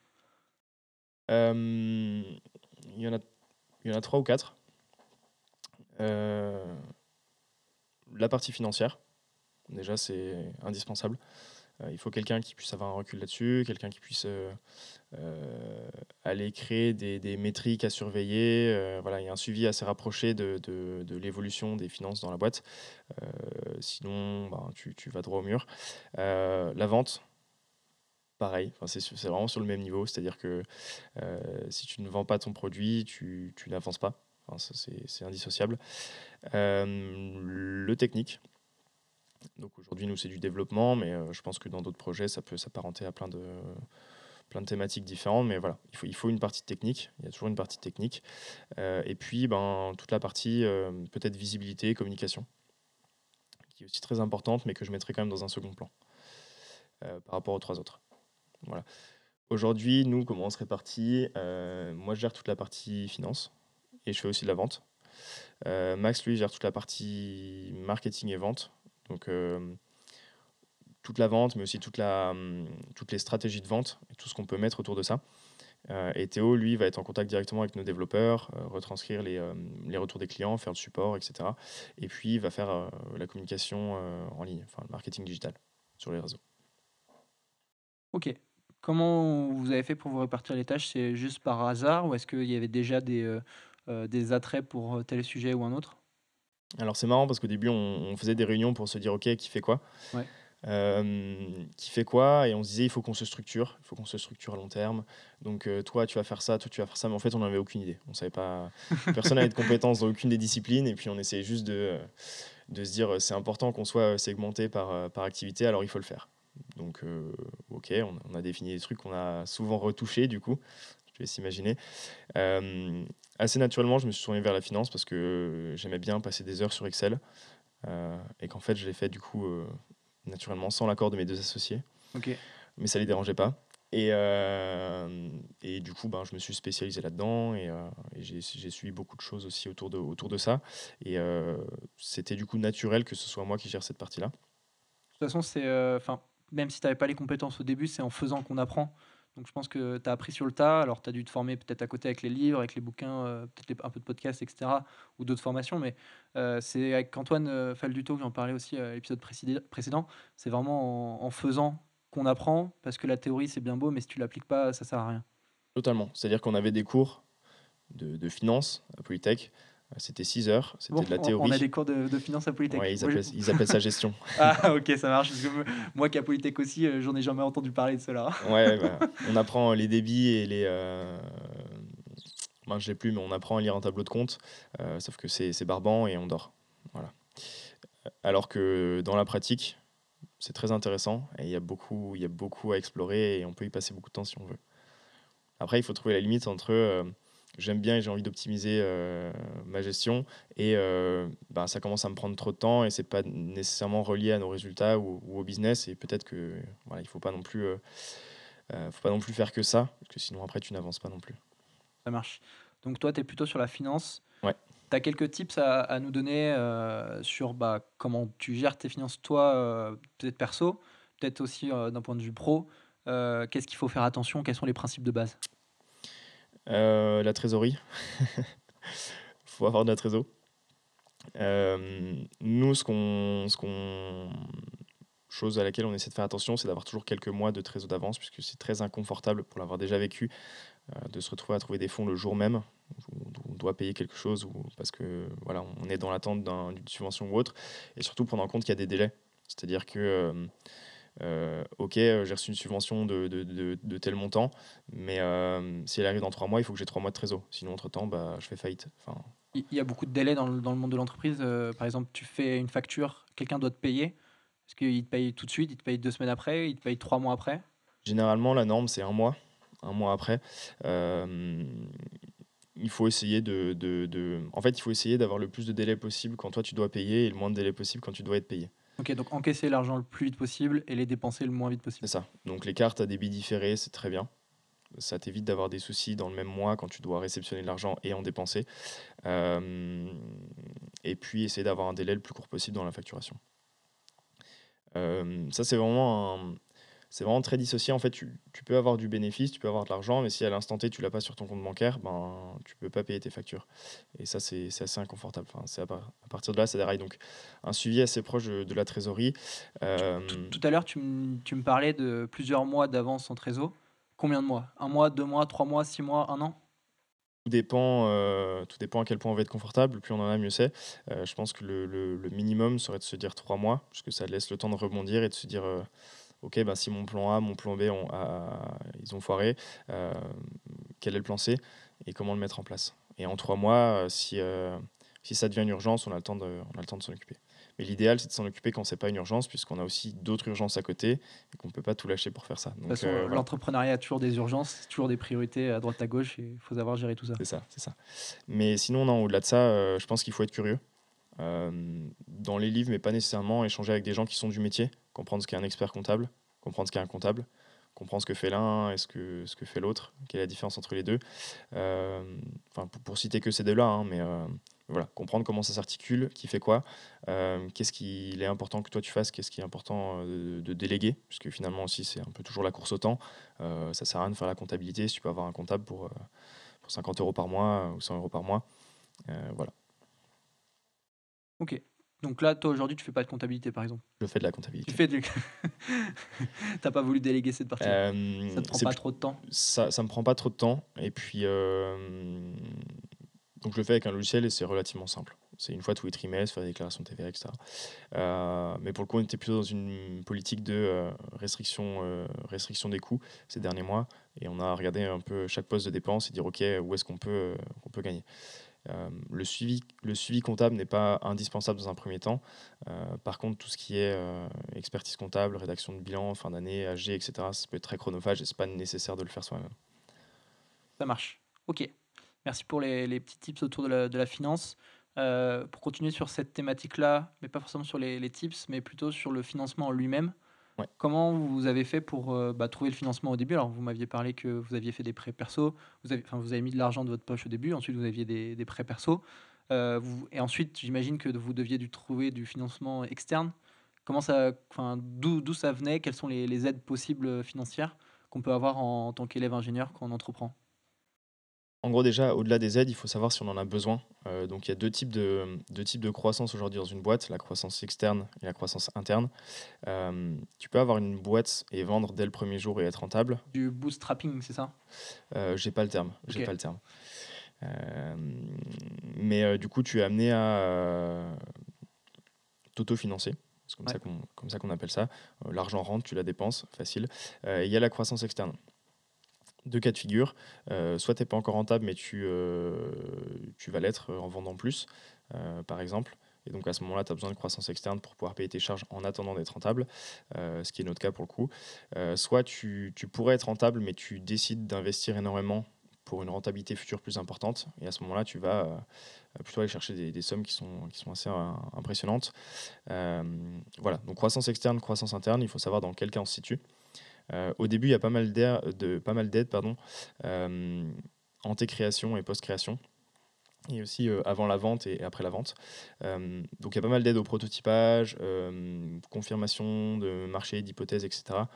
Il, y en a, y en a trois ou quatre. la partie financière, déjà, c'est indispensable. il faut quelqu'un qui puisse avoir un recul là-dessus, quelqu'un qui puisse euh, aller créer des, métriques à surveiller. Euh, voilà, il y a un suivi assez rapproché de, l'évolution des finances dans la boîte. Euh, sinon, ben, tu, vas droit au mur. la vente, pareil, enfin, c'est, vraiment sur le même niveau. C'est-à-dire que si tu ne vends pas ton produit, tu, tu n'avances pas. Enfin, c'est, indissociable. le technique. Donc aujourd'hui, nous, c'est du développement, mais je pense que dans d'autres projets, ça peut s'apparenter à plein de, plein de thématiques différentes, mais voilà, il faut, il faut une partie technique, il y a toujours une partie technique. Euh, et puis, ben, toute la partie euh, peut-être visibilité, communication, qui est aussi très importante, mais que je mettrai quand même dans un second plan euh, par rapport aux trois autres. Aujourd'hui, nous, comment on se répartit Moi, je gère toute la partie finance et je fais aussi de la vente. Max, lui, gère toute la partie marketing et vente. Donc, toute la vente, mais aussi hum, toutes les stratégies de vente et tout ce qu'on peut mettre autour de ça. Euh, et Théo, lui, va être en contact directement avec nos développeurs, euh, retranscrire les, retours des clients, faire le support, etc. Et puis, il va faire euh, la communication en ligne, enfin le marketing digital sur les réseaux. Ok. Comment vous avez fait pour vous répartir les tâches? C'est juste par hasard ou est-ce qu'il y avait déjà des, des attraits pour tel sujet ou un autre? Alors c'est marrant parce qu'au début on, on, faisait des réunions pour se dire ok qui fait quoi? Ouais. Euh, qui fait quoi? Et on se disait, il faut qu'on se structure, il faut qu'on se structure à long terme. Donc, euh, toi, tu vas faire ça, toi, tu vas faire ça. Mais en fait, on n'avait aucune idée. On savait pas. <laughs> Personne n'avait de compétences dans aucune des disciplines. Et puis, on essayait juste de, de se dire, c'est important qu'on soit segmenté par, par activité, alors il faut le faire. Donc, euh, ok, on, a défini des trucs qu'on a souvent retouchés, du coup. Je vais s'imaginer. assez naturellement, je me suis tourné vers la finance parce que j'aimais bien passer des heures sur Excel. et qu'en fait, je l'ai fait du coup naturellement, sans l'accord de mes deux associés. Mais ça les dérangeait pas. Et, euh, et du coup, ben, je me suis spécialisé là-dedans et, euh, j'ai suivi beaucoup de choses aussi autour de, autour de ça. Et euh, c'était du coup naturel que ce soit moi qui gère cette partie-là. De toute façon, c'est, enfin, même si tu n'avais pas les compétences au début, c'est en faisant qu'on apprend. Donc je pense que tu as appris sur le tas. Alors tu as dû te former peut-être à côté avec les livres, avec les bouquins, euh, peut-être un peu de podcasts, etc. ou d'autres formations. Mais euh, c'est avec Antoine euh, Falduto que j'en parlais aussi à l'épisode précédent. C'est vraiment en, faisant qu'on apprend parce que la théorie c'est bien beau, mais si tu l'appliques pas, ça sert à rien. Totalement. C'est-à-dire qu'on avait des cours de, de finance à Polytech c'était 6 heures, c'était de la théorie. On a des cours de, de finance à Polytech. Ils, appellent, ça gestion. <laughs> ah, ok, ça marche. moi qui à Polytech aussi, euh, j'en ai jamais entendu parler de cela. ouais, <laughs> bah, on apprend les débits et les. Euh... Ben, je l'ai plus, mais on apprend à lire un tableau de compte, euh, sauf que c'est barbant et on dort. Voilà. Alors que dans la pratique, c'est très intéressant et il y, a beaucoup, il y a beaucoup à explorer et on peut y passer beaucoup de temps si on veut. Après, il faut trouver la limite entre euh, j'aime bien et j'ai envie d'optimiser euh, ma gestion. Et euh, ben, ça commence à me prendre trop de temps et c'est pas nécessairement relié à nos résultats ou, au business. Et peut-être que voilà, il faut pas non plus, euh, faut pas non plus faire que ça, parce que sinon après tu n'avances pas non plus. Ça marche. Donc toi, tu es plutôt sur la finance. Ouais. Tu as quelques tips à, à nous donner sur bah, comment tu gères tes finances, toi, peut-être perso, peut-être aussi d'un point de vue pro. Qu'est-ce qu'il faut faire attention Quels sont les principes de base? Euh, la trésorerie. <laughs> faut avoir de la trésorerie. Euh, nous, ce qu'on, ce qu'on, chose à laquelle on essaie de faire attention, c'est d'avoir toujours quelques mois de trésor d'avance, puisque c'est très inconfortable pour l'avoir déjà vécu, de se retrouver à trouver des fonds le jour même on doit payer quelque chose ou parce que voilà, on est dans l'attente d'une subvention ou autre, et surtout prendre en compte qu'il y a des délais. C'est-à-dire que, euh, euh, ok, j'ai reçu une subvention de, de, de, tel montant, mais euh, si elle arrive dans trois mois, il faut que j'ai trois mois de trésor. Sinon, entre-temps, bah, je fais faillite. Enfin... Il y a beaucoup de délais dans le, dans le monde de l'entreprise. par exemple, tu fais une facture, quelqu'un doit te payer. Est-ce qu'il te paye tout de suite Il te paye deux semaines après Il te paye trois mois après? Généralement, la norme, c'est un mois. Un mois après il faut essayer de, de, de, En fait, il faut essayer d'avoir le plus de délais possible quand toi tu dois payer et le moins de délais possible quand tu dois être payé. Ok, donc encaisser l'argent le plus vite possible et les dépenser le moins vite possible. C'est ça. Donc les cartes à débit différé, c'est très bien. Ça t'évite d'avoir des soucis dans le même mois quand tu dois réceptionner l'argent et en dépenser. Euh, et puis essayer d'avoir un délai le plus court possible dans la facturation. Euh, ça, c'est vraiment un, c'est vraiment très dissocié. En fait, tu, peux avoir du bénéfice, tu peux avoir de l'argent, mais si à l'instant T, tu l'as pas sur ton compte bancaire, ben, tu peux pas payer tes factures. Et ça, c'est assez inconfortable. Enfin, c'est à, partir de là, ça déraille. Donc, un suivi assez proche de, la trésorerie. Euh, tout, à l'heure, tu, me parlais de plusieurs mois d'avance en trésor. Combien de mois? Un mois, deux mois, trois mois, six mois, un an? Tout dépend, euh, tout dépend à quel point on va être confortable. Plus on en a, mieux c'est. Euh, je pense que le, le, minimum serait de se dire trois mois, parce que ça laisse le temps de rebondir et de se dire ok, bah, si mon plan A, mon plan B, ils ont foiré, euh, quel est le plan C et comment le mettre en place? Et en trois mois, euh, si, euh, si ça devient une urgence, on a le temps de, on a le temps de s'en occuper. Mais l'idéal, c'est de s'en occuper quand c'est pas une urgence, puisqu'on a aussi d'autres urgences à côté et qu'on ne peut pas tout lâcher pour faire ça. de toute façon, l'entrepreneuriat a toujours des urgences, toujours des priorités à droite à gauche, et il faut savoir gérer tout ça. C'est ça, c'est ça. Mais sinon, non, au-delà de ça, je pense qu'il faut être curieux. Dans les livres, mais pas nécessairement échanger avec des gens qui sont du métier, comprendre ce qu'est un expert comptable, comprendre ce qu'est un comptable, comprendre ce que fait l'un et ce que, ce que fait l'autre, quelle est la différence entre les deux. Euh, enfin, pour, citer que ces deux-là, hein, mais euh, voilà, comprendre comment ça s'articule, qui fait quoi, euh, qu'est-ce qu'il est important que toi tu fasses, qu'est-ce qui est important de, déléguer, puisque finalement aussi c'est un peu toujours la course au temps. ça sert à rien de faire la comptabilité si tu peux avoir un comptable pour 50 euros par mois ou 100 euros par mois. voilà. Ok. Donc là, toi aujourd'hui, tu fais pas de comptabilité, par exemple. Je fais de la comptabilité. Tu fais de... <laughs> T'as pas voulu déléguer cette partie. Euh, ça te prend pas trop de temps. Ça, ça me prend pas trop de temps. Et puis, euh, donc je le fais avec un logiciel et c'est relativement simple. C'est une fois tous les trimestres, faire des déclarations TVA, etc. Euh, mais pour le coup, on était plutôt dans une politique de restriction, restriction des coûts ces derniers mois. Et on a regardé un peu chaque poste de dépense et dire, OK, où est-ce qu'on peut, qu'on peut gagner. Euh, le, suivi, le suivi comptable n'est pas indispensable dans un premier temps. Euh, par contre, tout ce qui est euh, expertise comptable, rédaction de bilan, fin d'année, AG, etc., ça peut être très chronophage et ce n'est pas nécessaire de le faire soi-même. Ça marche. Ok. Merci pour les, petits tips autour de la, de la finance. pour continuer sur cette thématique-là, mais pas forcément sur les, les, tips, mais plutôt sur le financement en lui-même. Comment vous avez fait pour euh, bah, trouver le financement au début? Alors, vous m'aviez parlé que vous aviez fait des prêts perso, vous avez, vous avez mis de l'argent de votre poche au début, ensuite vous aviez des, des prêts perso, euh, et ensuite j'imagine que vous deviez trouver du financement externe. Comment ça, d'où ça venait? Quelles sont les, les aides possibles financières qu'on peut avoir en, en tant qu'élève ingénieur quand on entreprend? En gros, déjà, au-delà des aides, il faut savoir si on en a besoin. Euh, donc, il y a deux types de, deux types de croissance aujourd'hui dans une boîte, la croissance externe et la croissance interne. Euh, tu peux avoir une boîte et vendre dès le premier jour et être rentable. Du bootstrapping, c'est ça? Euh, J'ai pas le terme. J'ai pas le terme. mais du coup, tu es amené à t'autofinancer. C'est comme, ça comme ça qu'on appelle ça. L'argent rentre, tu la dépenses, facile. Il y a la croissance externe deux cas de figure. Euh, soit tu n'es pas encore rentable, mais tu, euh, tu vas l'être en vendant plus, euh, par exemple. Et donc à ce moment-là, tu as besoin de croissance externe pour pouvoir payer tes charges en attendant d'être rentable, ce qui est notre cas pour le coup. soit tu, tu, pourrais être rentable, mais tu décides d'investir énormément pour une rentabilité future plus importante. Et à ce moment-là, tu vas plutôt aller chercher des, des, sommes qui sont, qui sont assez impressionnantes. voilà, donc croissance externe, croissance interne, il faut savoir dans quel cas on se situe. Euh, au début, il y a pas mal d'aides pardon, euh, création et post-création et aussi euh, avant la vente et après la vente. Euh, donc il y a pas mal d'aides au prototypage, confirmation de marché, d'hypothèses, etc.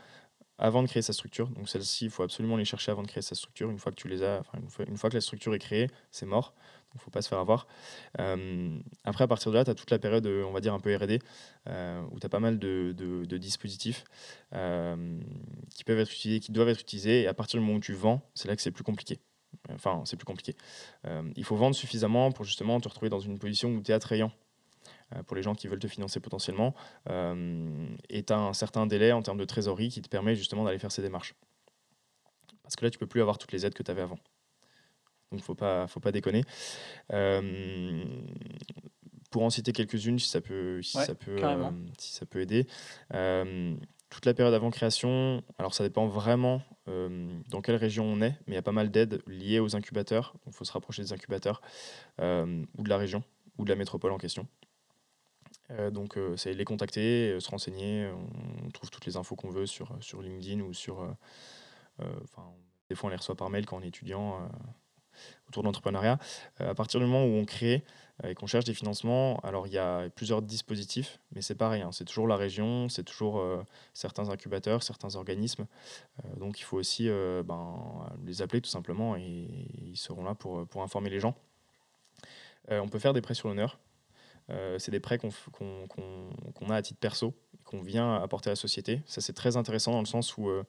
Avant de créer sa structure. Donc celle-ci, il faut absolument les chercher avant de créer sa structure. Une fois que tu les as, une fois, que la structure est créée, c'est mort. Il ne faut pas se faire avoir. après, à partir de là, tu as toute la période, on va dire, un peu RD, où tu as pas mal de, dispositifs qui peuvent être utilisés, qui doivent être utilisés. Et à partir du moment où tu vends, c'est là que c'est plus compliqué. Enfin, c'est plus compliqué. il faut vendre suffisamment pour justement te retrouver dans une position où tu es attrayant euh, pour les gens qui veulent te financer potentiellement. Euh, et tu as un certain délai en termes de trésorerie qui te permet justement d'aller faire ces démarches. Parce que là, tu peux plus avoir toutes les aides que tu avais avant. Donc, il ne faut pas, faut pas déconner. Euh, pour en citer quelques-unes, si ça peut, si ça peut, si ça peut aider. toute la période avant création, alors ça dépend vraiment dans quelle région on est, mais il y a pas mal d'aides liées aux incubateurs. Il faut se rapprocher des incubateurs ou de la région ou de la métropole en question. Euh, donc, euh, c'est les contacter, euh, se renseigner. On, trouve toutes les infos qu'on veut sur, sur LinkedIn ou sur. des fois, on les reçoit par mail quand on est étudiant autour de l'entrepreneuriat. à partir du moment où on crée et qu'on cherche des financements, alors il y a plusieurs dispositifs, mais c'est pareil, hein, c'est toujours la région, c'est toujours certains incubateurs, certains organismes. donc il faut aussi ben, les appeler tout simplement et ils seront là pour, informer les gens. on peut faire des prêts sur l'honneur. Euh, c'est des prêts qu'on a à titre perso, qu'on vient apporter à la société. Ça, c'est très intéressant dans le sens où euh,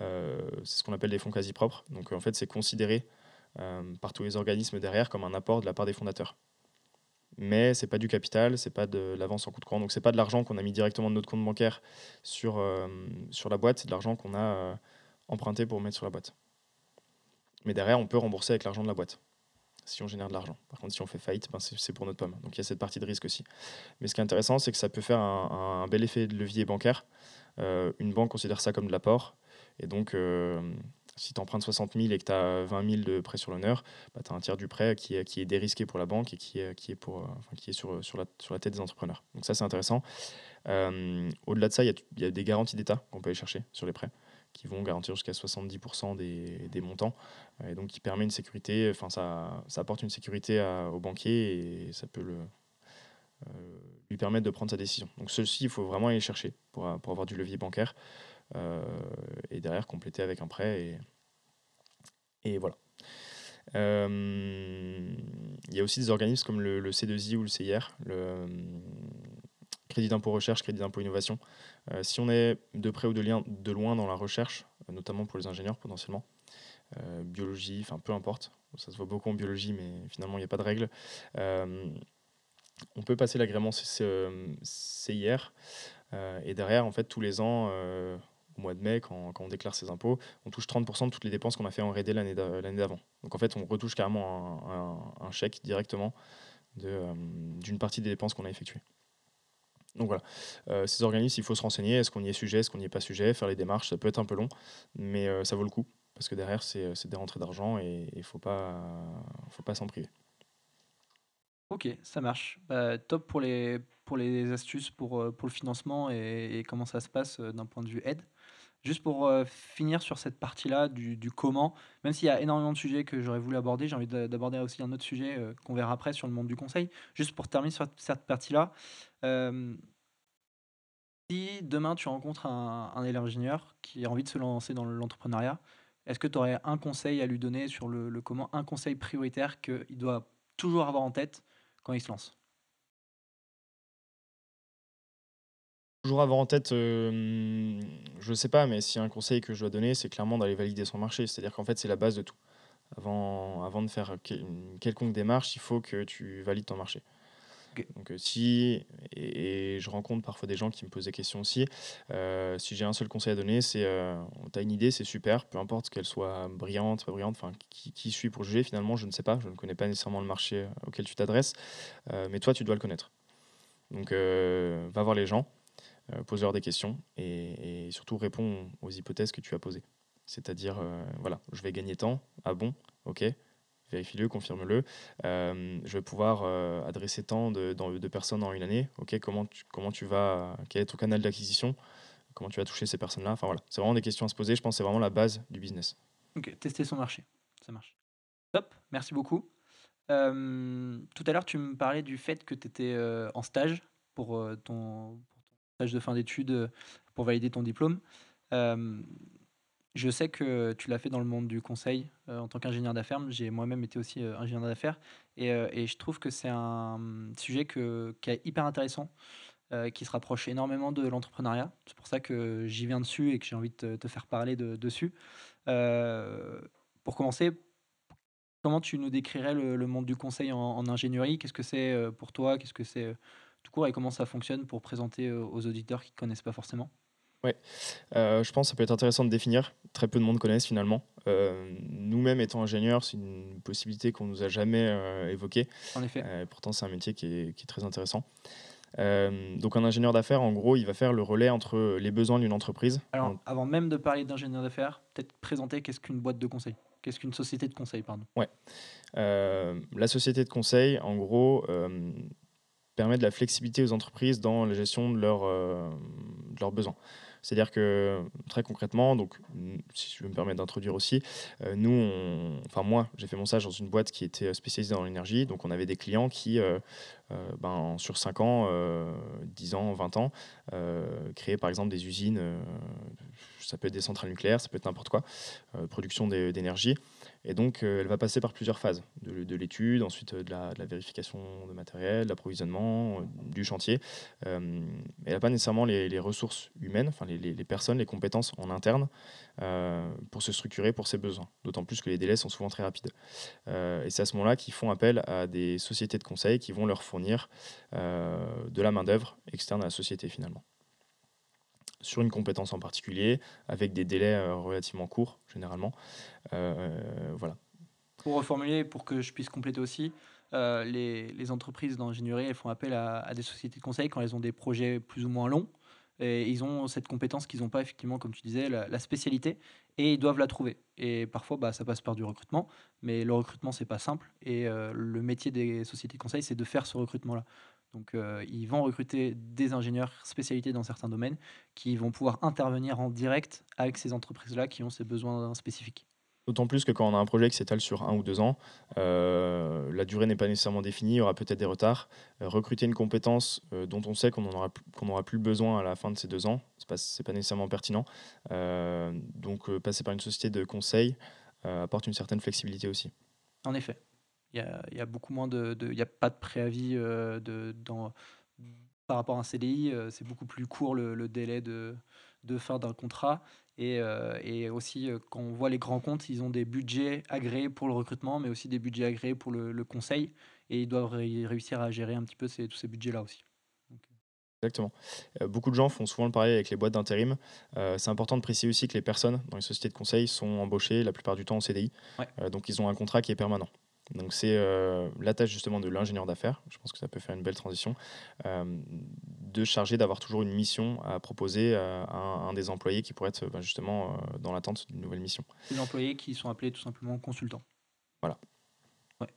euh, c'est ce qu'on appelle des fonds quasi propres. Donc, en fait, c'est considéré par tous les organismes derrière comme un apport de la part des fondateurs. Mais c'est pas du capital, c'est pas de l'avance en coup de courant. Donc, c'est pas de l'argent qu'on a mis directement de notre compte bancaire sur, sur la boîte, c'est de l'argent qu'on a emprunté pour mettre sur la boîte. Mais derrière, on peut rembourser avec l'argent de la boîte si on génère de l'argent. Par contre, si on fait faillite, ben c'est pour notre pomme. Donc il y a cette partie de risque aussi. Mais ce qui est intéressant, c'est que ça peut faire un, bel effet de levier bancaire. Euh, une banque considère ça comme de l'apport. Et donc, euh, si tu empruntes 60 000 et que tu as 20 000 de prêt sur l'honneur, bah, tu as un tiers du prêt qui est, qui est dérisqué pour la banque et qui est, qui est, pour, euh, enfin, qui est sur, sur, la, sur la tête des entrepreneurs. Donc ça, c'est intéressant. Au-delà de ça, il y, y, a des garanties d'État qu'on peut aller chercher sur les prêts qui vont garantir jusqu'à 70% des, des, montants, et donc qui permet une sécurité, enfin ça, ça apporte une sécurité au banquier et ça peut le, euh, lui permettre de prendre sa décision. Donc ceci, il faut vraiment aller chercher pour, pour avoir du levier bancaire euh, et derrière compléter avec un prêt et, et voilà. Euh, il y a aussi des organismes comme le, le C2I ou le CIR, le, crédit d'impôt recherche, crédit d'impôt innovation. Euh, si on est de près ou de, de loin dans la recherche, euh, notamment pour les ingénieurs potentiellement, euh, biologie, enfin peu importe, ça se voit beaucoup en biologie, mais finalement il n'y a pas de règle. on peut passer l'agrément CIR et derrière, en fait, tous les ans, au mois de mai, quand, quand, on déclare ses impôts, on touche 30% de toutes les dépenses qu'on a fait en RD l'année d'avant. Donc en fait, on retouche carrément un, un chèque directement d'une partie des dépenses qu'on a effectuées. Donc voilà, euh, ces organismes, il faut se renseigner, est-ce qu'on y est sujet, est-ce qu'on n'y est pas sujet, faire les démarches, ça peut être un peu long, mais euh, ça vaut le coup, parce que derrière, c'est euh, des rentrées d'argent et il ne faut pas, faut pas s'en priver. Ok, ça marche. Bah, top pour les, pour les astuces pour, pour le financement et, comment ça se passe d'un point de vue aide. Juste pour finir sur cette partie-là du, du, comment, même s'il y a énormément de sujets que j'aurais voulu aborder, j'ai envie d'aborder aussi un autre sujet qu'on verra après sur le monde du conseil. Juste pour terminer sur cette partie-là, si demain tu rencontres un, un ingénieur qui a envie de se lancer dans l'entrepreneuriat, est-ce que tu aurais un conseil à lui donner sur le, comment, un conseil prioritaire qu'il doit toujours avoir en tête quand il se lance? Toujours avoir en tête, je ne sais pas, mais si un conseil que je dois donner, c'est clairement d'aller valider son marché. C'est-à-dire qu'en fait, c'est la base de tout. Avant, avant de faire une quelconque démarche, il faut que tu valides ton marché. Donc euh, si, et, je rencontre parfois des gens qui me posent des questions aussi, euh, si j'ai un seul conseil à donner, c'est, euh, tu as une idée, c'est super, peu importe qu'elle soit brillante, pas brillante, enfin qui, qui suis pour juger, finalement je ne sais pas, je ne connais pas nécessairement le marché auquel tu t'adresses, mais toi tu dois le connaître. Donc va voir les gens, pose-leur des questions et, surtout réponds aux hypothèses que tu as posées. C'est-à-dire, voilà, je vais gagner temps, ah bon, ok, vérifie-le, confirme-le. Euh, je vais pouvoir euh, adresser tant de, de, personnes en une année. Ok, comment tu, comment tu vas, quel est ton canal d'acquisition Comment tu vas toucher ces personnes-là Enfin voilà, c'est vraiment des questions à se poser. Je pense que c'est vraiment la base du business. Ok, tester son marché, ça marche. Top, merci beaucoup. Euh, tout à l'heure, tu me parlais du fait que tu étais en stage pour ton, de fin d'études pour valider ton diplôme. Je sais que tu l'as fait dans le monde du conseil en tant qu'ingénieur d'affaires. J'ai moi-même été aussi ingénieur d'affaires et, je trouve que c'est un sujet qui est hyper intéressant, qui se rapproche énormément de l'entrepreneuriat. C'est pour ça que j'y viens dessus et que j'ai envie de te, faire parler de, dessus. pour commencer, comment tu nous décrirais le, monde du conseil en, ingénierie? Qu'est-ce que c'est pour toi? Qu'est-ce que c'est tout court et comment ça fonctionne pour présenter aux auditeurs qui ne connaissent pas forcément? Ouais, euh, je pense que ça peut être intéressant de définir. Très peu de monde connaissent finalement. Euh, nous-mêmes étant ingénieurs, c'est une possibilité qu'on nous a jamais euh, évoquée. En effet. pourtant, c'est un métier qui est, qui est très intéressant. donc, un ingénieur d'affaires, en gros, il va faire le relais entre les besoins d'une entreprise. Alors, avant même de parler d'ingénieur d'affaires, peut-être présenter qu'est-ce qu'une boîte de conseil? Qu'est-ce qu'une société de conseil, pardon? Ouais. la société de conseil, en gros, permet de la flexibilité aux entreprises dans la gestion de, leur, de leurs besoins. C'est-à-dire que très concrètement, donc si je me permettre d'introduire aussi, euh, nous, enfin moi, j'ai fait mon stage dans une boîte qui était spécialisée dans l'énergie, donc on avait des clients qui, euh, euh, ben, sur 5 ans, 10 ans, 20 ans, créaient par exemple des usines, ça peut être des centrales nucléaires, ça peut être n'importe quoi, production d'énergie. Et donc, elle va passer par plusieurs phases de, l'étude, ensuite de la, vérification de matériel, de l'approvisionnement, du chantier. elle n'a pas nécessairement les, ressources humaines, les, personnes, les compétences en interne euh, pour se structurer pour ses besoins. D'autant plus que les délais sont souvent très rapides. Euh, et c'est à ce moment-là qu'ils font appel à des sociétés de conseil qui vont leur fournir euh, de la main-d'œuvre externe à la société finalement sur une compétence en particulier, avec des délais relativement courts, généralement. voilà. Pour reformuler, pour que je puisse compléter aussi, les, entreprises d'ingénierie, elles font appel à, des sociétés de conseil quand elles ont des projets plus ou moins longs, et ils ont cette compétence qu'ils n'ont pas, effectivement, comme tu disais, la, spécialité, et ils doivent la trouver. Et parfois, bah, ça passe par du recrutement, mais le recrutement, c'est pas simple. Et euh, le métier des sociétés de conseil, c'est de faire ce recrutement-là. Donc, euh, ils vont recruter des ingénieurs spécialisés dans certains domaines qui vont pouvoir intervenir en direct avec ces entreprises-là qui ont ces besoins spécifiques. D'autant plus que quand on a un projet qui s'étale sur un ou deux ans, euh, la durée n'est pas nécessairement définie, il y aura peut-être des retards. Euh, recruter une compétence euh, dont on sait qu'on n'aura aura plus besoin à la fin de ces deux ans, ce n'est pas, pas, nécessairement pertinent. donc passer par une société de conseil apporte une certaine flexibilité aussi. En effet. Il y a, beaucoup moins de. Il n'y a pas de préavis de, dans, par rapport à un CDI, c'est beaucoup plus court le, le délai de, de fin d'un contrat. Et, euh, et, aussi, euh, quand on voit les grands comptes, ils ont des budgets agréés pour le recrutement, mais aussi des budgets agréés pour le, conseil. Et ils doivent réussir à gérer un petit peu ces, tous ces budgets-là aussi. Exactement. Euh, beaucoup de gens font souvent le parallèle avec les boîtes d'intérim. c'est important de préciser aussi que les personnes dans les sociétés de conseil sont embauchées la plupart du temps en CDI. donc ils ont un contrat qui est permanent. Donc c'est euh, la tâche justement de l'ingénieur d'affaires, je pense que ça peut faire une belle transition, euh, de charger d'avoir toujours une mission à proposer à un, des employés qui pourrait être bah, justement euh, dans l'attente d'une nouvelle mission. Les employés qui sont appelés tout simplement consultants. Voilà. Ouais.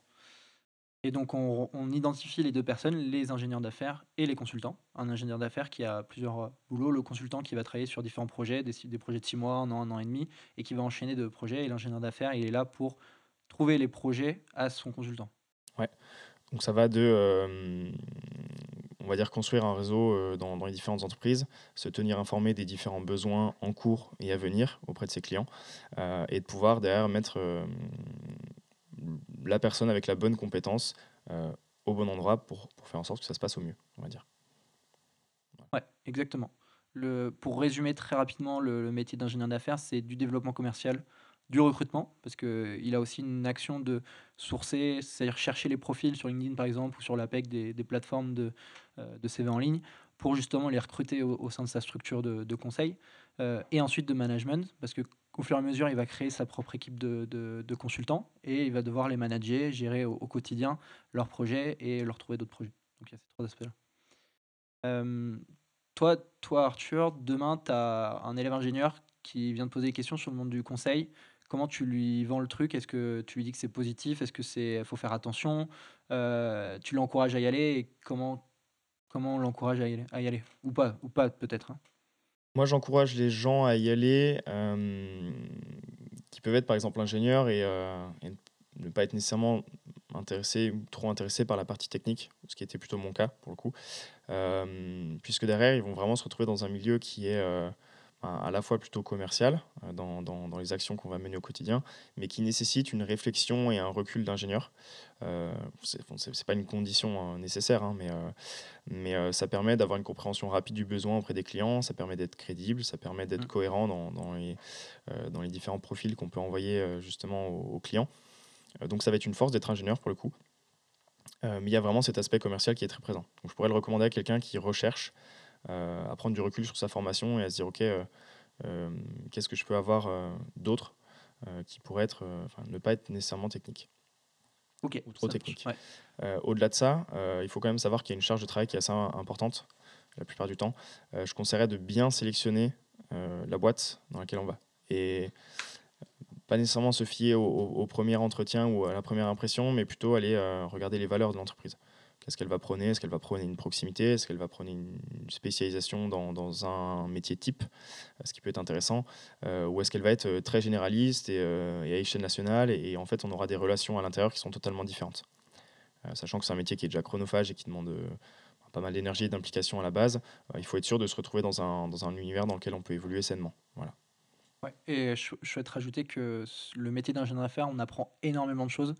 Et donc on, identifie les deux personnes, les ingénieurs d'affaires et les consultants. Un ingénieur d'affaires qui a plusieurs boulots, le consultant qui va travailler sur différents projets, des, des projets de six mois, un an, un an et demi, et qui va enchaîner de projets, et l'ingénieur d'affaires il est là pour trouver les projets à son consultant. Ouais. Donc ça va de, euh, on va dire, construire un réseau euh, dans, les différentes entreprises, se tenir informé des différents besoins en cours et à venir auprès de ses clients, euh, et de pouvoir derrière mettre la personne avec la bonne compétence au bon endroit pour, pour, faire en sorte que ça se passe au mieux, on va dire. Ouais, exactement. Le, pour résumer très rapidement, le, le métier d'ingénieur d'affaires, c'est du développement commercial, du recrutement, parce qu'il a aussi une action de sourcer, c'est-à-dire chercher les profils sur LinkedIn par exemple, ou sur l'APEC des, plateformes de, euh, de, CV en ligne, pour justement les recruter au, sein de sa structure de, de conseil, euh, et ensuite de management, parce que au fur et à mesure, il va créer sa propre équipe de, de consultants, et il va devoir les manager, gérer au, quotidien leurs projets et leur trouver d'autres projets. Donc il y a ces trois aspects-là. Euh, toi, toi, Arthur, demain, tu as un élève ingénieur qui vient te poser des questions sur le monde du conseil comment tu lui vends le truc? Est-ce que tu lui dis que c'est positif? Est-ce que c'est faut faire attention? Euh, Tu l'encourages à y aller et comment comment on l'encourage à, y aller ou pas ou pas peut-être hein? Moi, j'encourage les gens à y aller euh, qui peuvent être par exemple ingénieurs euh, et, ne pas être nécessairement intéressés ou trop intéressés par la partie technique, ce qui était plutôt mon cas pour le coup, puisque derrière ils vont vraiment se retrouver dans un milieu qui est à la fois plutôt commercial dans, dans, les actions qu'on va mener au quotidien, mais qui nécessite une réflexion et un recul d'ingénieur. Euh, Ce n'est pas une condition hein, nécessaire, hein, mais, mais ça permet d'avoir une compréhension rapide du besoin auprès des clients, ça permet d'être crédible, ça permet d'être mmh. cohérent dans, dans les, dans les différents profils qu'on peut envoyer justement aux clients. donc ça va être une force d'être ingénieur pour le coup. Euh, mais il y a vraiment cet aspect commercial qui est très présent. Donc, je pourrais le recommander à quelqu'un qui recherche euh, à prendre du recul sur sa formation et à se dire, OK, euh, qu'est-ce que je peux avoir d'autre qui pourrait être, ne pas être nécessairement technique ou trop technique. Au-delà de ça, il faut quand même savoir qu'il y a une charge de travail qui est assez importante la plupart du temps. je conseillerais de bien sélectionner la boîte dans laquelle on va. Et pas nécessairement se fier au, premier entretien ou à la première impression, mais plutôt aller euh, regarder les valeurs de l'entreprise. Qu'est-ce qu'elle va prôner Est-ce qu'elle va prôner une proximité Est-ce qu'elle va prôner une spécialisation dans, dans, un métier type Ce qui peut être intéressant. Euh, ou est-ce qu'elle va être euh, très généraliste et, à échelle nationale et, en fait, on aura des relations à l'intérieur qui sont totalement différentes. sachant que c'est un métier qui est déjà chronophage et qui demande pas mal d'énergie et d'implication à la base, il faut être sûr de se retrouver dans un, dans un univers dans lequel on peut évoluer sainement. Voilà. Et je, souhaite rajouter que le métier d'ingénieur d'affaires, on apprend énormément de choses.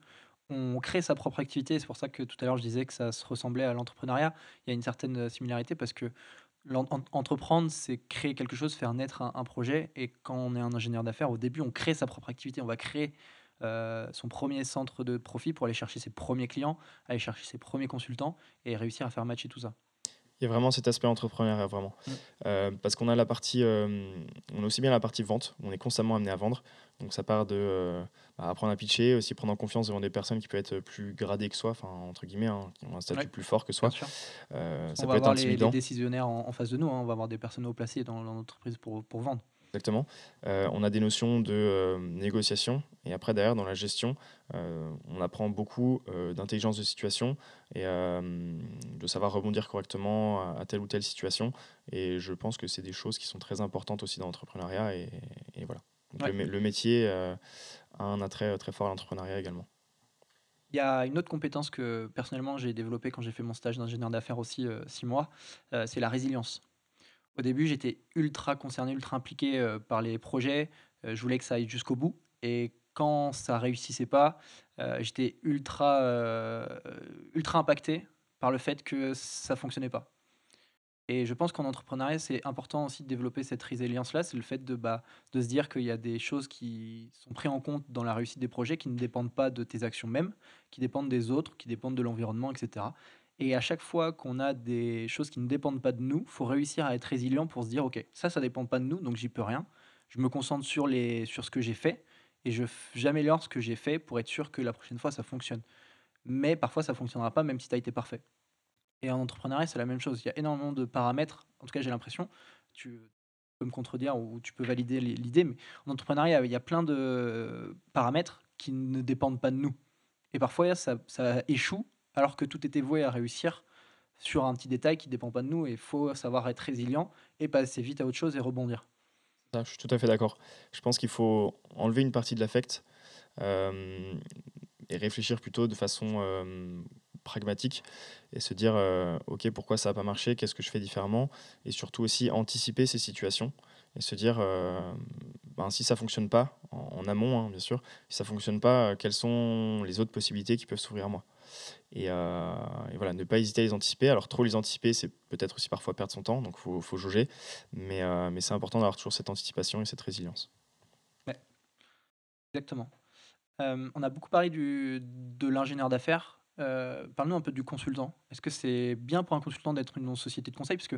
On crée sa propre activité. C'est pour ça que tout à l'heure, je disais que ça se ressemblait à l'entrepreneuriat. Il y a une certaine euh, similarité parce que entreprendre, c'est créer quelque chose, faire naître un, projet. Et quand on est un ingénieur d'affaires, au début, on crée sa propre activité. On va créer euh, son premier centre de profit pour aller chercher ses premiers clients, aller chercher ses premiers consultants et réussir à faire matcher tout ça. Il y a vraiment cet aspect entrepreneurial, vraiment. Euh, parce qu'on a la partie, euh, on a aussi bien la partie vente, on est constamment amené à vendre. Donc ça part de euh, bah, apprendre à pitcher, aussi prendre en confiance devant des personnes qui peuvent être plus gradées que soi, enfin entre guillemets, hein, qui ont un statut plus fort que soi. ça on va avoir Les, décisionnaires en, face de nous, hein. on va avoir des personnes haut placées dans l'entreprise pour, pour vendre. Exactement. Euh, on a des notions de euh, négociation et après derrière dans la gestion, euh, on apprend beaucoup d'intelligence de situation et de savoir rebondir correctement à, telle ou telle situation. Et je pense que c'est des choses qui sont très importantes aussi dans l'entrepreneuriat et, voilà. le, métier a un attrait très fort à l'entrepreneuriat également. Il y a une autre compétence que personnellement j'ai développée quand j'ai fait mon stage d'ingénieur d'affaires aussi six mois, c'est la résilience. Au début, j'étais ultra concerné, ultra impliqué euh, par les projets. Euh, je voulais que ça aille jusqu'au bout. Et quand ça réussissait pas, euh, j'étais ultra, ultra impacté par le fait que ça fonctionnait pas. Et je pense qu'en entrepreneuriat, c'est important aussi de développer cette résilience-là. C'est le fait de, bah, de se dire qu'il y a des choses qui sont prises en compte dans la réussite des projets qui ne dépendent pas de tes actions mêmes, qui dépendent des autres, qui dépendent de l'environnement, etc. Et à chaque fois qu'on a des choses qui ne dépendent pas de nous, faut réussir à être résilient pour se dire, OK, ça, ça ne dépend pas de nous, donc j'y peux rien. Je me concentre sur, les, sur ce que j'ai fait et je, j'améliore ce que j'ai fait pour être sûr que la prochaine fois, ça fonctionne. Mais parfois, ça ne fonctionnera pas, même si tu as été parfait. Et en entrepreneuriat, c'est la même chose. Il y a énormément de paramètres, en tout cas, j'ai l'impression. Tu peux me contredire ou tu peux valider l'idée, mais en entrepreneuriat, il y a plein de paramètres qui ne dépendent pas de nous. Et parfois, ça, ça échoue alors que tout était voué à réussir sur un petit détail qui ne dépend pas de nous. Il faut savoir être résilient et passer vite à autre chose et rebondir. je suis tout à fait d'accord. Je pense qu'il faut enlever une partie de l'affect euh, et réfléchir plutôt de façon euh, pragmatique et se dire euh, ok pourquoi ça n'a pas marché, qu'est-ce que je fais différemment et surtout aussi anticiper ces situations et se dire ben, si ça fonctionne pas en, amont hein, bien sûr si ça fonctionne pas quelles sont les autres possibilités qui peuvent s'ouvrir à moi? Euh, et, voilà, ne pas hésiter à les anticiper. Alors, trop les anticiper, c'est peut-être aussi parfois perdre son temps, donc il faut, jauger. Mais, euh, mais c'est important d'avoir toujours cette anticipation et cette résilience. Exactement. Euh, on a beaucoup parlé de l'ingénieur d'affaires. Parle-nous un peu du consultant. Est-ce que c'est bien pour un consultant d'être une société de conseil? Parce que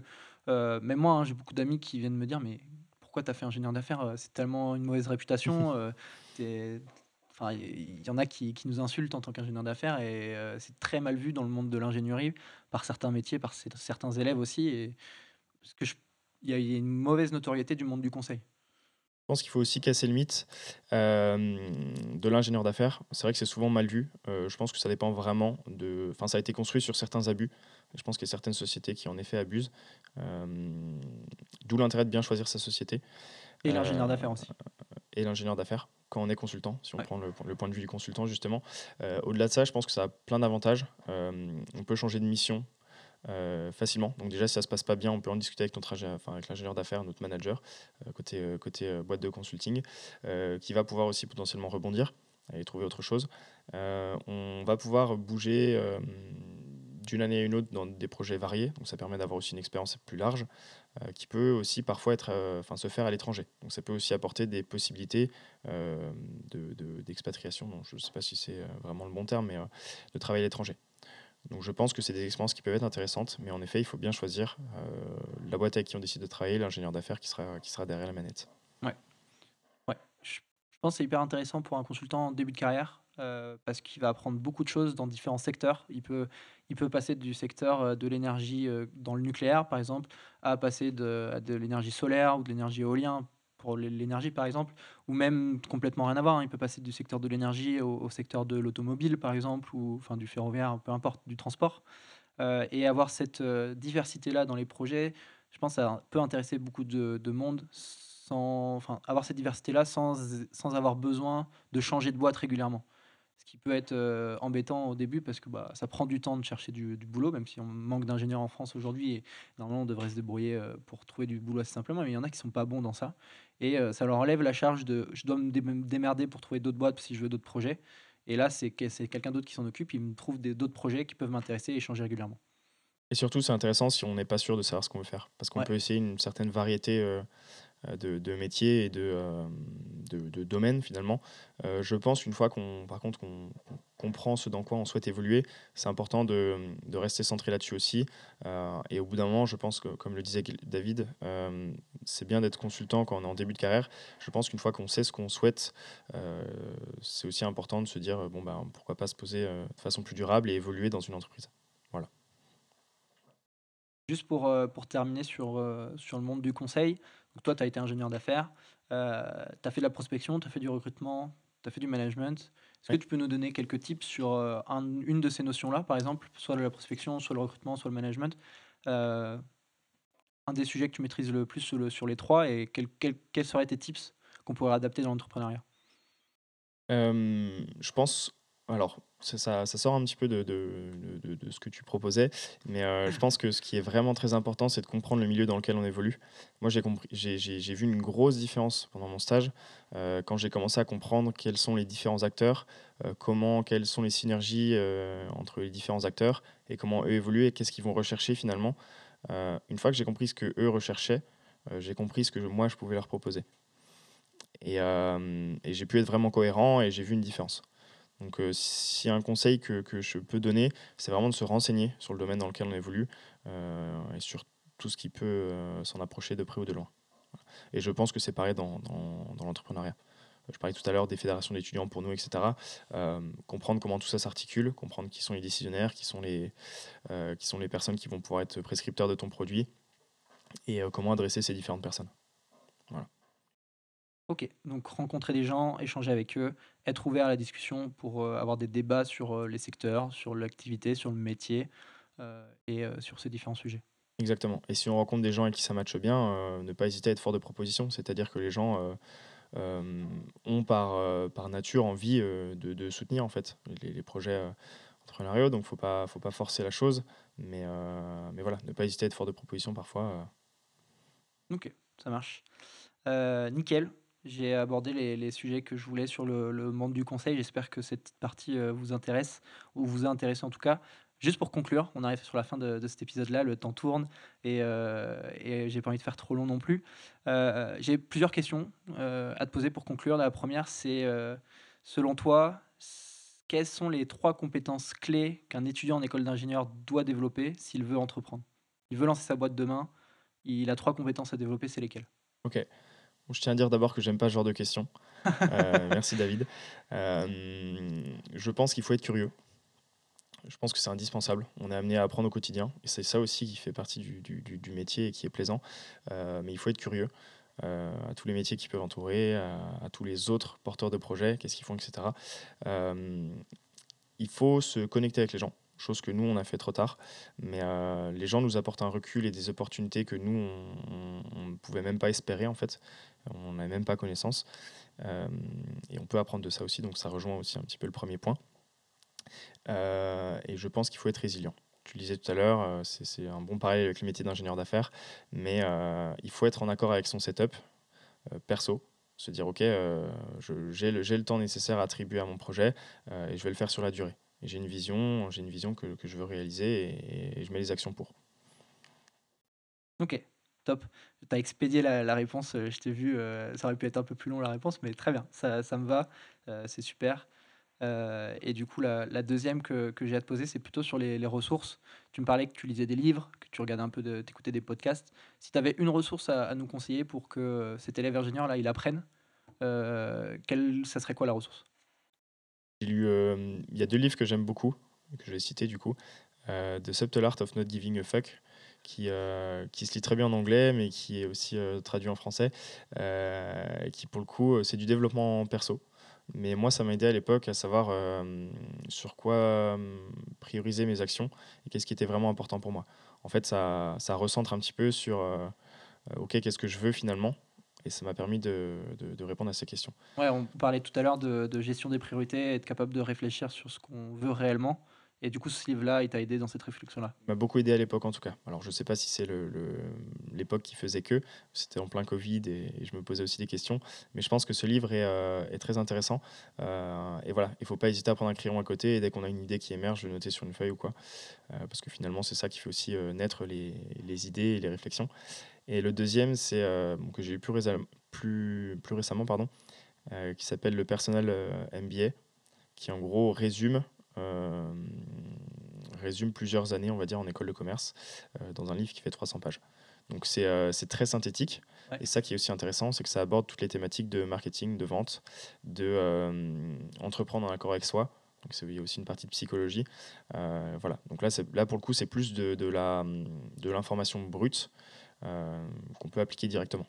même moi, hein, j'ai beaucoup d'amis qui viennent me dire Mais pourquoi tu as fait ingénieur d'affaires? C'est tellement une mauvaise réputation. Il y en a qui, nous insultent en tant qu'ingénieur d'affaires et euh, c'est très mal vu dans le monde de l'ingénierie par certains métiers, par certains élèves aussi. Et, parce que il y a une mauvaise notoriété du monde du conseil. Je pense qu'il faut aussi casser le mythe euh, de l'ingénieur d'affaires. C'est vrai que c'est souvent mal vu. Euh, je pense que ça dépend vraiment de. Enfin, ça a été construit sur certains abus. Je pense qu'il y a certaines sociétés qui en effet abusent. D'où l'intérêt de bien choisir sa société. Et l'ingénieur d'affaires aussi. Et l'ingénieur d'affaires quand on est consultant, si on prend le, point de vue du consultant justement. Euh, au-delà de ça, je pense que ça a plein d'avantages. Euh, on peut changer de mission facilement. Donc déjà, si ça se passe pas bien, on peut en discuter avec notre enfin, avec l'ingénieur d'affaires, notre manager côté côté boîte de consulting, qui va pouvoir aussi potentiellement rebondir et trouver autre chose. on va pouvoir bouger d'une année à une autre dans des projets variés, donc ça permet d'avoir aussi une expérience plus large, euh, qui peut aussi parfois être, euh, enfin, se faire à l'étranger. Donc ça peut aussi apporter des possibilités euh, d'expatriation, je ne sais pas si c'est vraiment le bon terme, mais de travail à l'étranger. Donc je pense que c'est des expériences qui peuvent être intéressantes, mais en effet, il faut bien choisir la boîte avec qui on décide de travailler, l'ingénieur d'affaires qui sera, qui sera derrière la manette. Ouais. ouais. Je pense que c'est hyper intéressant pour un consultant en début de carrière euh, parce qu'il va apprendre beaucoup de choses dans différents secteurs. Il peut, il peut passer du secteur euh, de l'énergie euh, dans le nucléaire, par exemple, à passer de, l'énergie solaire ou de l'énergie éolienne pour l'énergie, par exemple, ou même complètement rien à voir. Hein. Il peut passer du secteur de l'énergie au, secteur de l'automobile, par exemple, ou enfin du ferroviaire, peu importe, du transport. et avoir cette diversité-là dans les projets, je pense ça peut intéresser beaucoup de, de monde enfin, avoir cette diversité-là sans, sans avoir besoin de changer de boîte régulièrement qui peut être euh, embêtant au début parce que bah, ça prend du temps de chercher du, boulot, même si on manque d'ingénieurs en France aujourd'hui. Et normalement, on devrait se débrouiller euh, pour trouver du boulot assez simplement, mais il y en a qui sont pas bons dans ça. Et euh, ça leur enlève la charge de je dois me démerder pour trouver d'autres boîtes si je veux d'autres projets. Et là, c'est quelqu'un d'autre qui s'en occupe, il me trouve d'autres projets qui peuvent m'intéresser et changer régulièrement. Et surtout, c'est intéressant si on n'est pas sûr de savoir ce qu'on veut faire. Parce qu'on peut essayer une certaine variété euh, de, métiers et de, euh, de, domaines finalement. Euh, je pense une fois qu'on par contre qu'on comprend ce dans quoi on souhaite évoluer, c'est important de, rester centré là-dessus aussi. et au bout d'un moment, je pense que, comme le disait David, c'est bien d'être consultant quand on est en début de carrière. Je pense qu'une fois qu'on sait ce qu'on souhaite, c'est aussi important de se dire bon ben pourquoi pas se poser de façon plus durable et évoluer dans une entreprise. Voilà. Juste pour, pour terminer sur, sur le monde du conseil, toi, tu as été ingénieur d'affaires, euh, tu as fait de la prospection, tu as fait du recrutement, tu as fait du management. Est-ce que tu peux nous donner quelques tips sur euh, une de ces notions-là, par exemple, soit la prospection, soit le recrutement, soit le management euh, Un des sujets que tu maîtrises le plus sur, les trois et quels seraient tes tips qu'on pourrait adapter dans l'entrepreneuriat? Je pense alors, ça, sort un petit peu de, ce que tu proposais, mais euh, je pense que ce qui est vraiment très important, c'est de comprendre le milieu dans lequel on évolue. Moi, j'ai, compris, j'ai, vu une grosse différence pendant mon stage euh, quand j'ai commencé à comprendre quels sont les différents acteurs, euh, comment, quelles sont les synergies entre les différents acteurs et comment eux évoluent et qu'est-ce qu'ils vont rechercher finalement. une fois que j'ai compris ce que eux recherchaient, j'ai compris ce que moi je pouvais leur proposer. Et, et j'ai pu être vraiment cohérent et j'ai vu une différence. Donc, euh, a un conseil que, que, je peux donner, c'est vraiment de se renseigner sur le domaine dans lequel on évolue euh, et sur tout ce qui peut euh, s'en approcher de près ou de loin. Et je pense que c'est pareil dans, dans, dans l'entrepreneuriat. Je parlais tout à l'heure des fédérations d'étudiants pour nous, etc. comprendre comment tout ça s'articule, comprendre qui sont les décisionnaires, qui sont les, qui sont les personnes qui vont pouvoir être prescripteurs de ton produit et comment adresser ces différentes personnes. Ok, donc rencontrer des gens, échanger avec eux, être ouvert à la discussion pour euh, avoir des débats sur euh, les secteurs, sur l'activité, sur le métier euh, et sur ces différents sujets. Exactement. Et si on rencontre des gens avec qui ça matche bien, ne pas hésiter à être fort de proposition, c'est-à-dire que les gens ont par, par nature envie de, de, soutenir en fait les, les projets entrepreneuriaux, donc faut pas faut pas forcer la chose, mais, mais voilà, ne pas hésiter à être fort de proposition parfois. Ok, ça marche. nickel. J'ai abordé les, sujets que je voulais sur le, monde du conseil. J'espère que cette partie euh, vous intéresse, ou vous a intéressé en tout cas. Juste pour conclure, on arrive sur la fin de, cet épisode-là, le temps tourne et, euh, et j'ai pas envie de faire trop long non plus. Euh, j'ai plusieurs questions euh, à te poser pour conclure. La première, c'est selon toi, quelles sont les trois compétences clés qu'un étudiant en école d'ingénieur doit développer s'il veut entreprendre? Il veut lancer sa boîte demain, il a trois compétences à développer, c'est lesquelles? Ok. Je tiens à dire d'abord que j'aime pas ce genre de questions. <laughs> Euh, merci David. Euh, je pense qu'il faut être curieux. Je pense que c'est indispensable. On est amené à apprendre au quotidien. Et c'est ça aussi qui fait partie du, du, métier et qui est plaisant. Euh, mais il faut être curieux à tous les métiers qui peuvent entourer, à, tous les autres porteurs de projets, qu'est-ce qu'ils font, etc. il faut se connecter avec les gens chose que nous, on a fait trop tard. Mais les gens nous apportent un recul et des opportunités que nous, on ne pouvait même pas espérer, en fait on n'a même pas connaissance. Euh, et on peut apprendre de ça aussi, donc ça rejoint aussi un petit peu le premier point. Euh, et je pense qu'il faut être résilient. tu disais tout à l'heure, c'est un bon parallèle avec le métier d'ingénieur d'affaires, mais il faut être en accord avec son setup perso, se dire ok, j'ai le, le, temps nécessaire à attribuer à mon projet et je vais le faire sur la durée. J'ai une vision, j'ai une vision que, que, je veux réaliser et, je mets les actions pour. Ok, top. Tu expédié la, réponse, je t'ai vu, ça aurait pu être un peu plus long la réponse, mais très bien, ça, ça me va, c'est super. Euh, et du coup, la, deuxième que, j'ai à te poser, c'est plutôt sur les, ressources. Tu me parlais que tu lisais des livres, que tu regardais un peu, de, t'écoutais des podcasts. Si tu avais une ressource à, nous conseiller pour que cet élève ingénieur là, il apprenne, euh, ça serait quoi la ressource? Euh, il y a deux livres que j'aime beaucoup, que je vais citer du coup, The Subtle Art of Not Giving a Fuck, qui, qui se lit très bien en anglais, mais qui est aussi traduit en français, qui pour le coup, c'est du développement perso. Mais moi, ça m'a aidé à l'époque à savoir euh, sur quoi euh, prioriser mes actions et qu'est-ce qui était vraiment important pour moi. En fait, ça, ça recentre un petit peu sur euh, OK, qu'est-ce que je veux finalement? Et ça m'a permis de, de, répondre à ces questions. Ouais, on parlait tout à l'heure de gestion des priorités, être capable de réfléchir sur ce qu'on veut réellement. Et du coup, ce livre-là, il t'a aidé dans cette réflexion-là m'a beaucoup aidé à l'époque, en tout cas. Alors, je ne sais pas si c'est l'époque qui faisait que. C'était en plein Covid et, je me posais aussi des questions. Mais je pense que ce livre est, euh, très intéressant. Euh, et voilà, il ne faut pas hésiter à prendre un crayon à côté et dès qu'on a une idée qui émerge, le noter sur une feuille ou quoi. Euh, parce que finalement, c'est ça qui fait aussi naître les, idées et les réflexions. Et le deuxième, c'est que j'ai lu plus, récemment, pardon, qui s'appelle Le Personnel MBA, qui en gros résume résume plusieurs années, on va dire, en école de commerce, euh, dans un livre qui fait 300 pages. Donc c'est euh, très synthétique. Et ça qui est aussi intéressant, c'est que ça aborde toutes les thématiques de marketing, de vente, de entreprendre en accord avec soi. Donc il y a aussi une partie de psychologie. voilà. Donc là, là pour le coup, c'est plus de, de l'information brute qu'on peut appliquer directement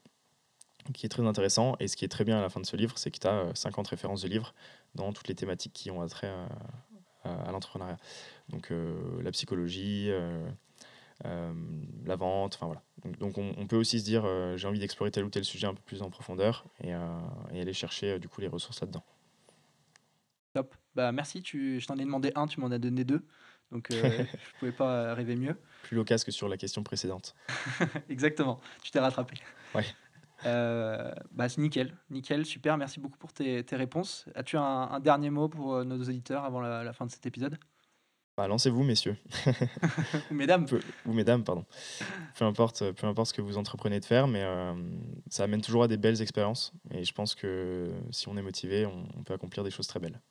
qui est très intéressant. Et ce qui est très bien à la fin de ce livre, c'est que tu as 50 références de livres dans toutes les thématiques qui ont attrait à, l'entrepreneuriat. Donc euh, la psychologie, euh, euh, la vente, enfin voilà. Donc, on, peut aussi se dire j'ai envie d'explorer tel ou tel sujet un peu plus en profondeur et, et aller chercher du coup les ressources là-dedans. Top. Bah merci. Tu, je t'en ai demandé un, tu m'en as donné deux. Donc <laughs> je ne pouvais pas rêver mieux. Plus loquace que sur la question précédente. <laughs> Exactement. Tu t'es rattrapé. Ouais. Euh, bah, c'est nickel, nickel, super. Merci beaucoup pour tes, tes réponses. As-tu un, dernier mot pour euh, nos auditeurs avant la, fin de cet épisode? Bah, Lancez-vous, messieurs. <laughs> ou mesdames. ou mesdames, pardon. Peu importe, peu importe ce que vous entreprenez de faire, mais euh, ça amène toujours à des belles expériences. Et je pense que si on est motivé, on, peut accomplir des choses très belles.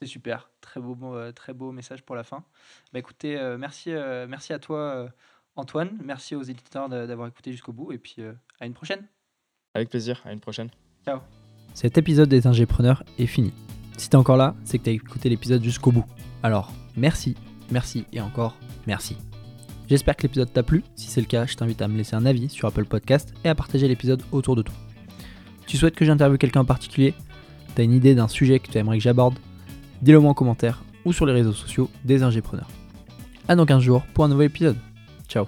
C'est super, très beau, très beau message pour la fin. Bah, écoutez, merci, merci à toi, Antoine. Merci aux éditeurs d'avoir écouté jusqu'au bout. Et puis à une prochaine. Avec plaisir, à une prochaine. Ciao. Cet épisode des ingépreneurs est fini. Si t'es encore là, c'est que t'as écouté l'épisode jusqu'au bout. Alors, merci, merci et encore merci. J'espère que l'épisode t'a plu. Si c'est le cas, je t'invite à me laisser un avis sur Apple Podcast et à partager l'épisode autour de toi. Tu souhaites que j'interviewe quelqu'un en particulier? T'as une idée d'un sujet que tu aimerais que j'aborde? Dis-le moi en commentaire ou sur les réseaux sociaux des ingépreneurs. À dans 15 jours pour un nouvel épisode. Ciao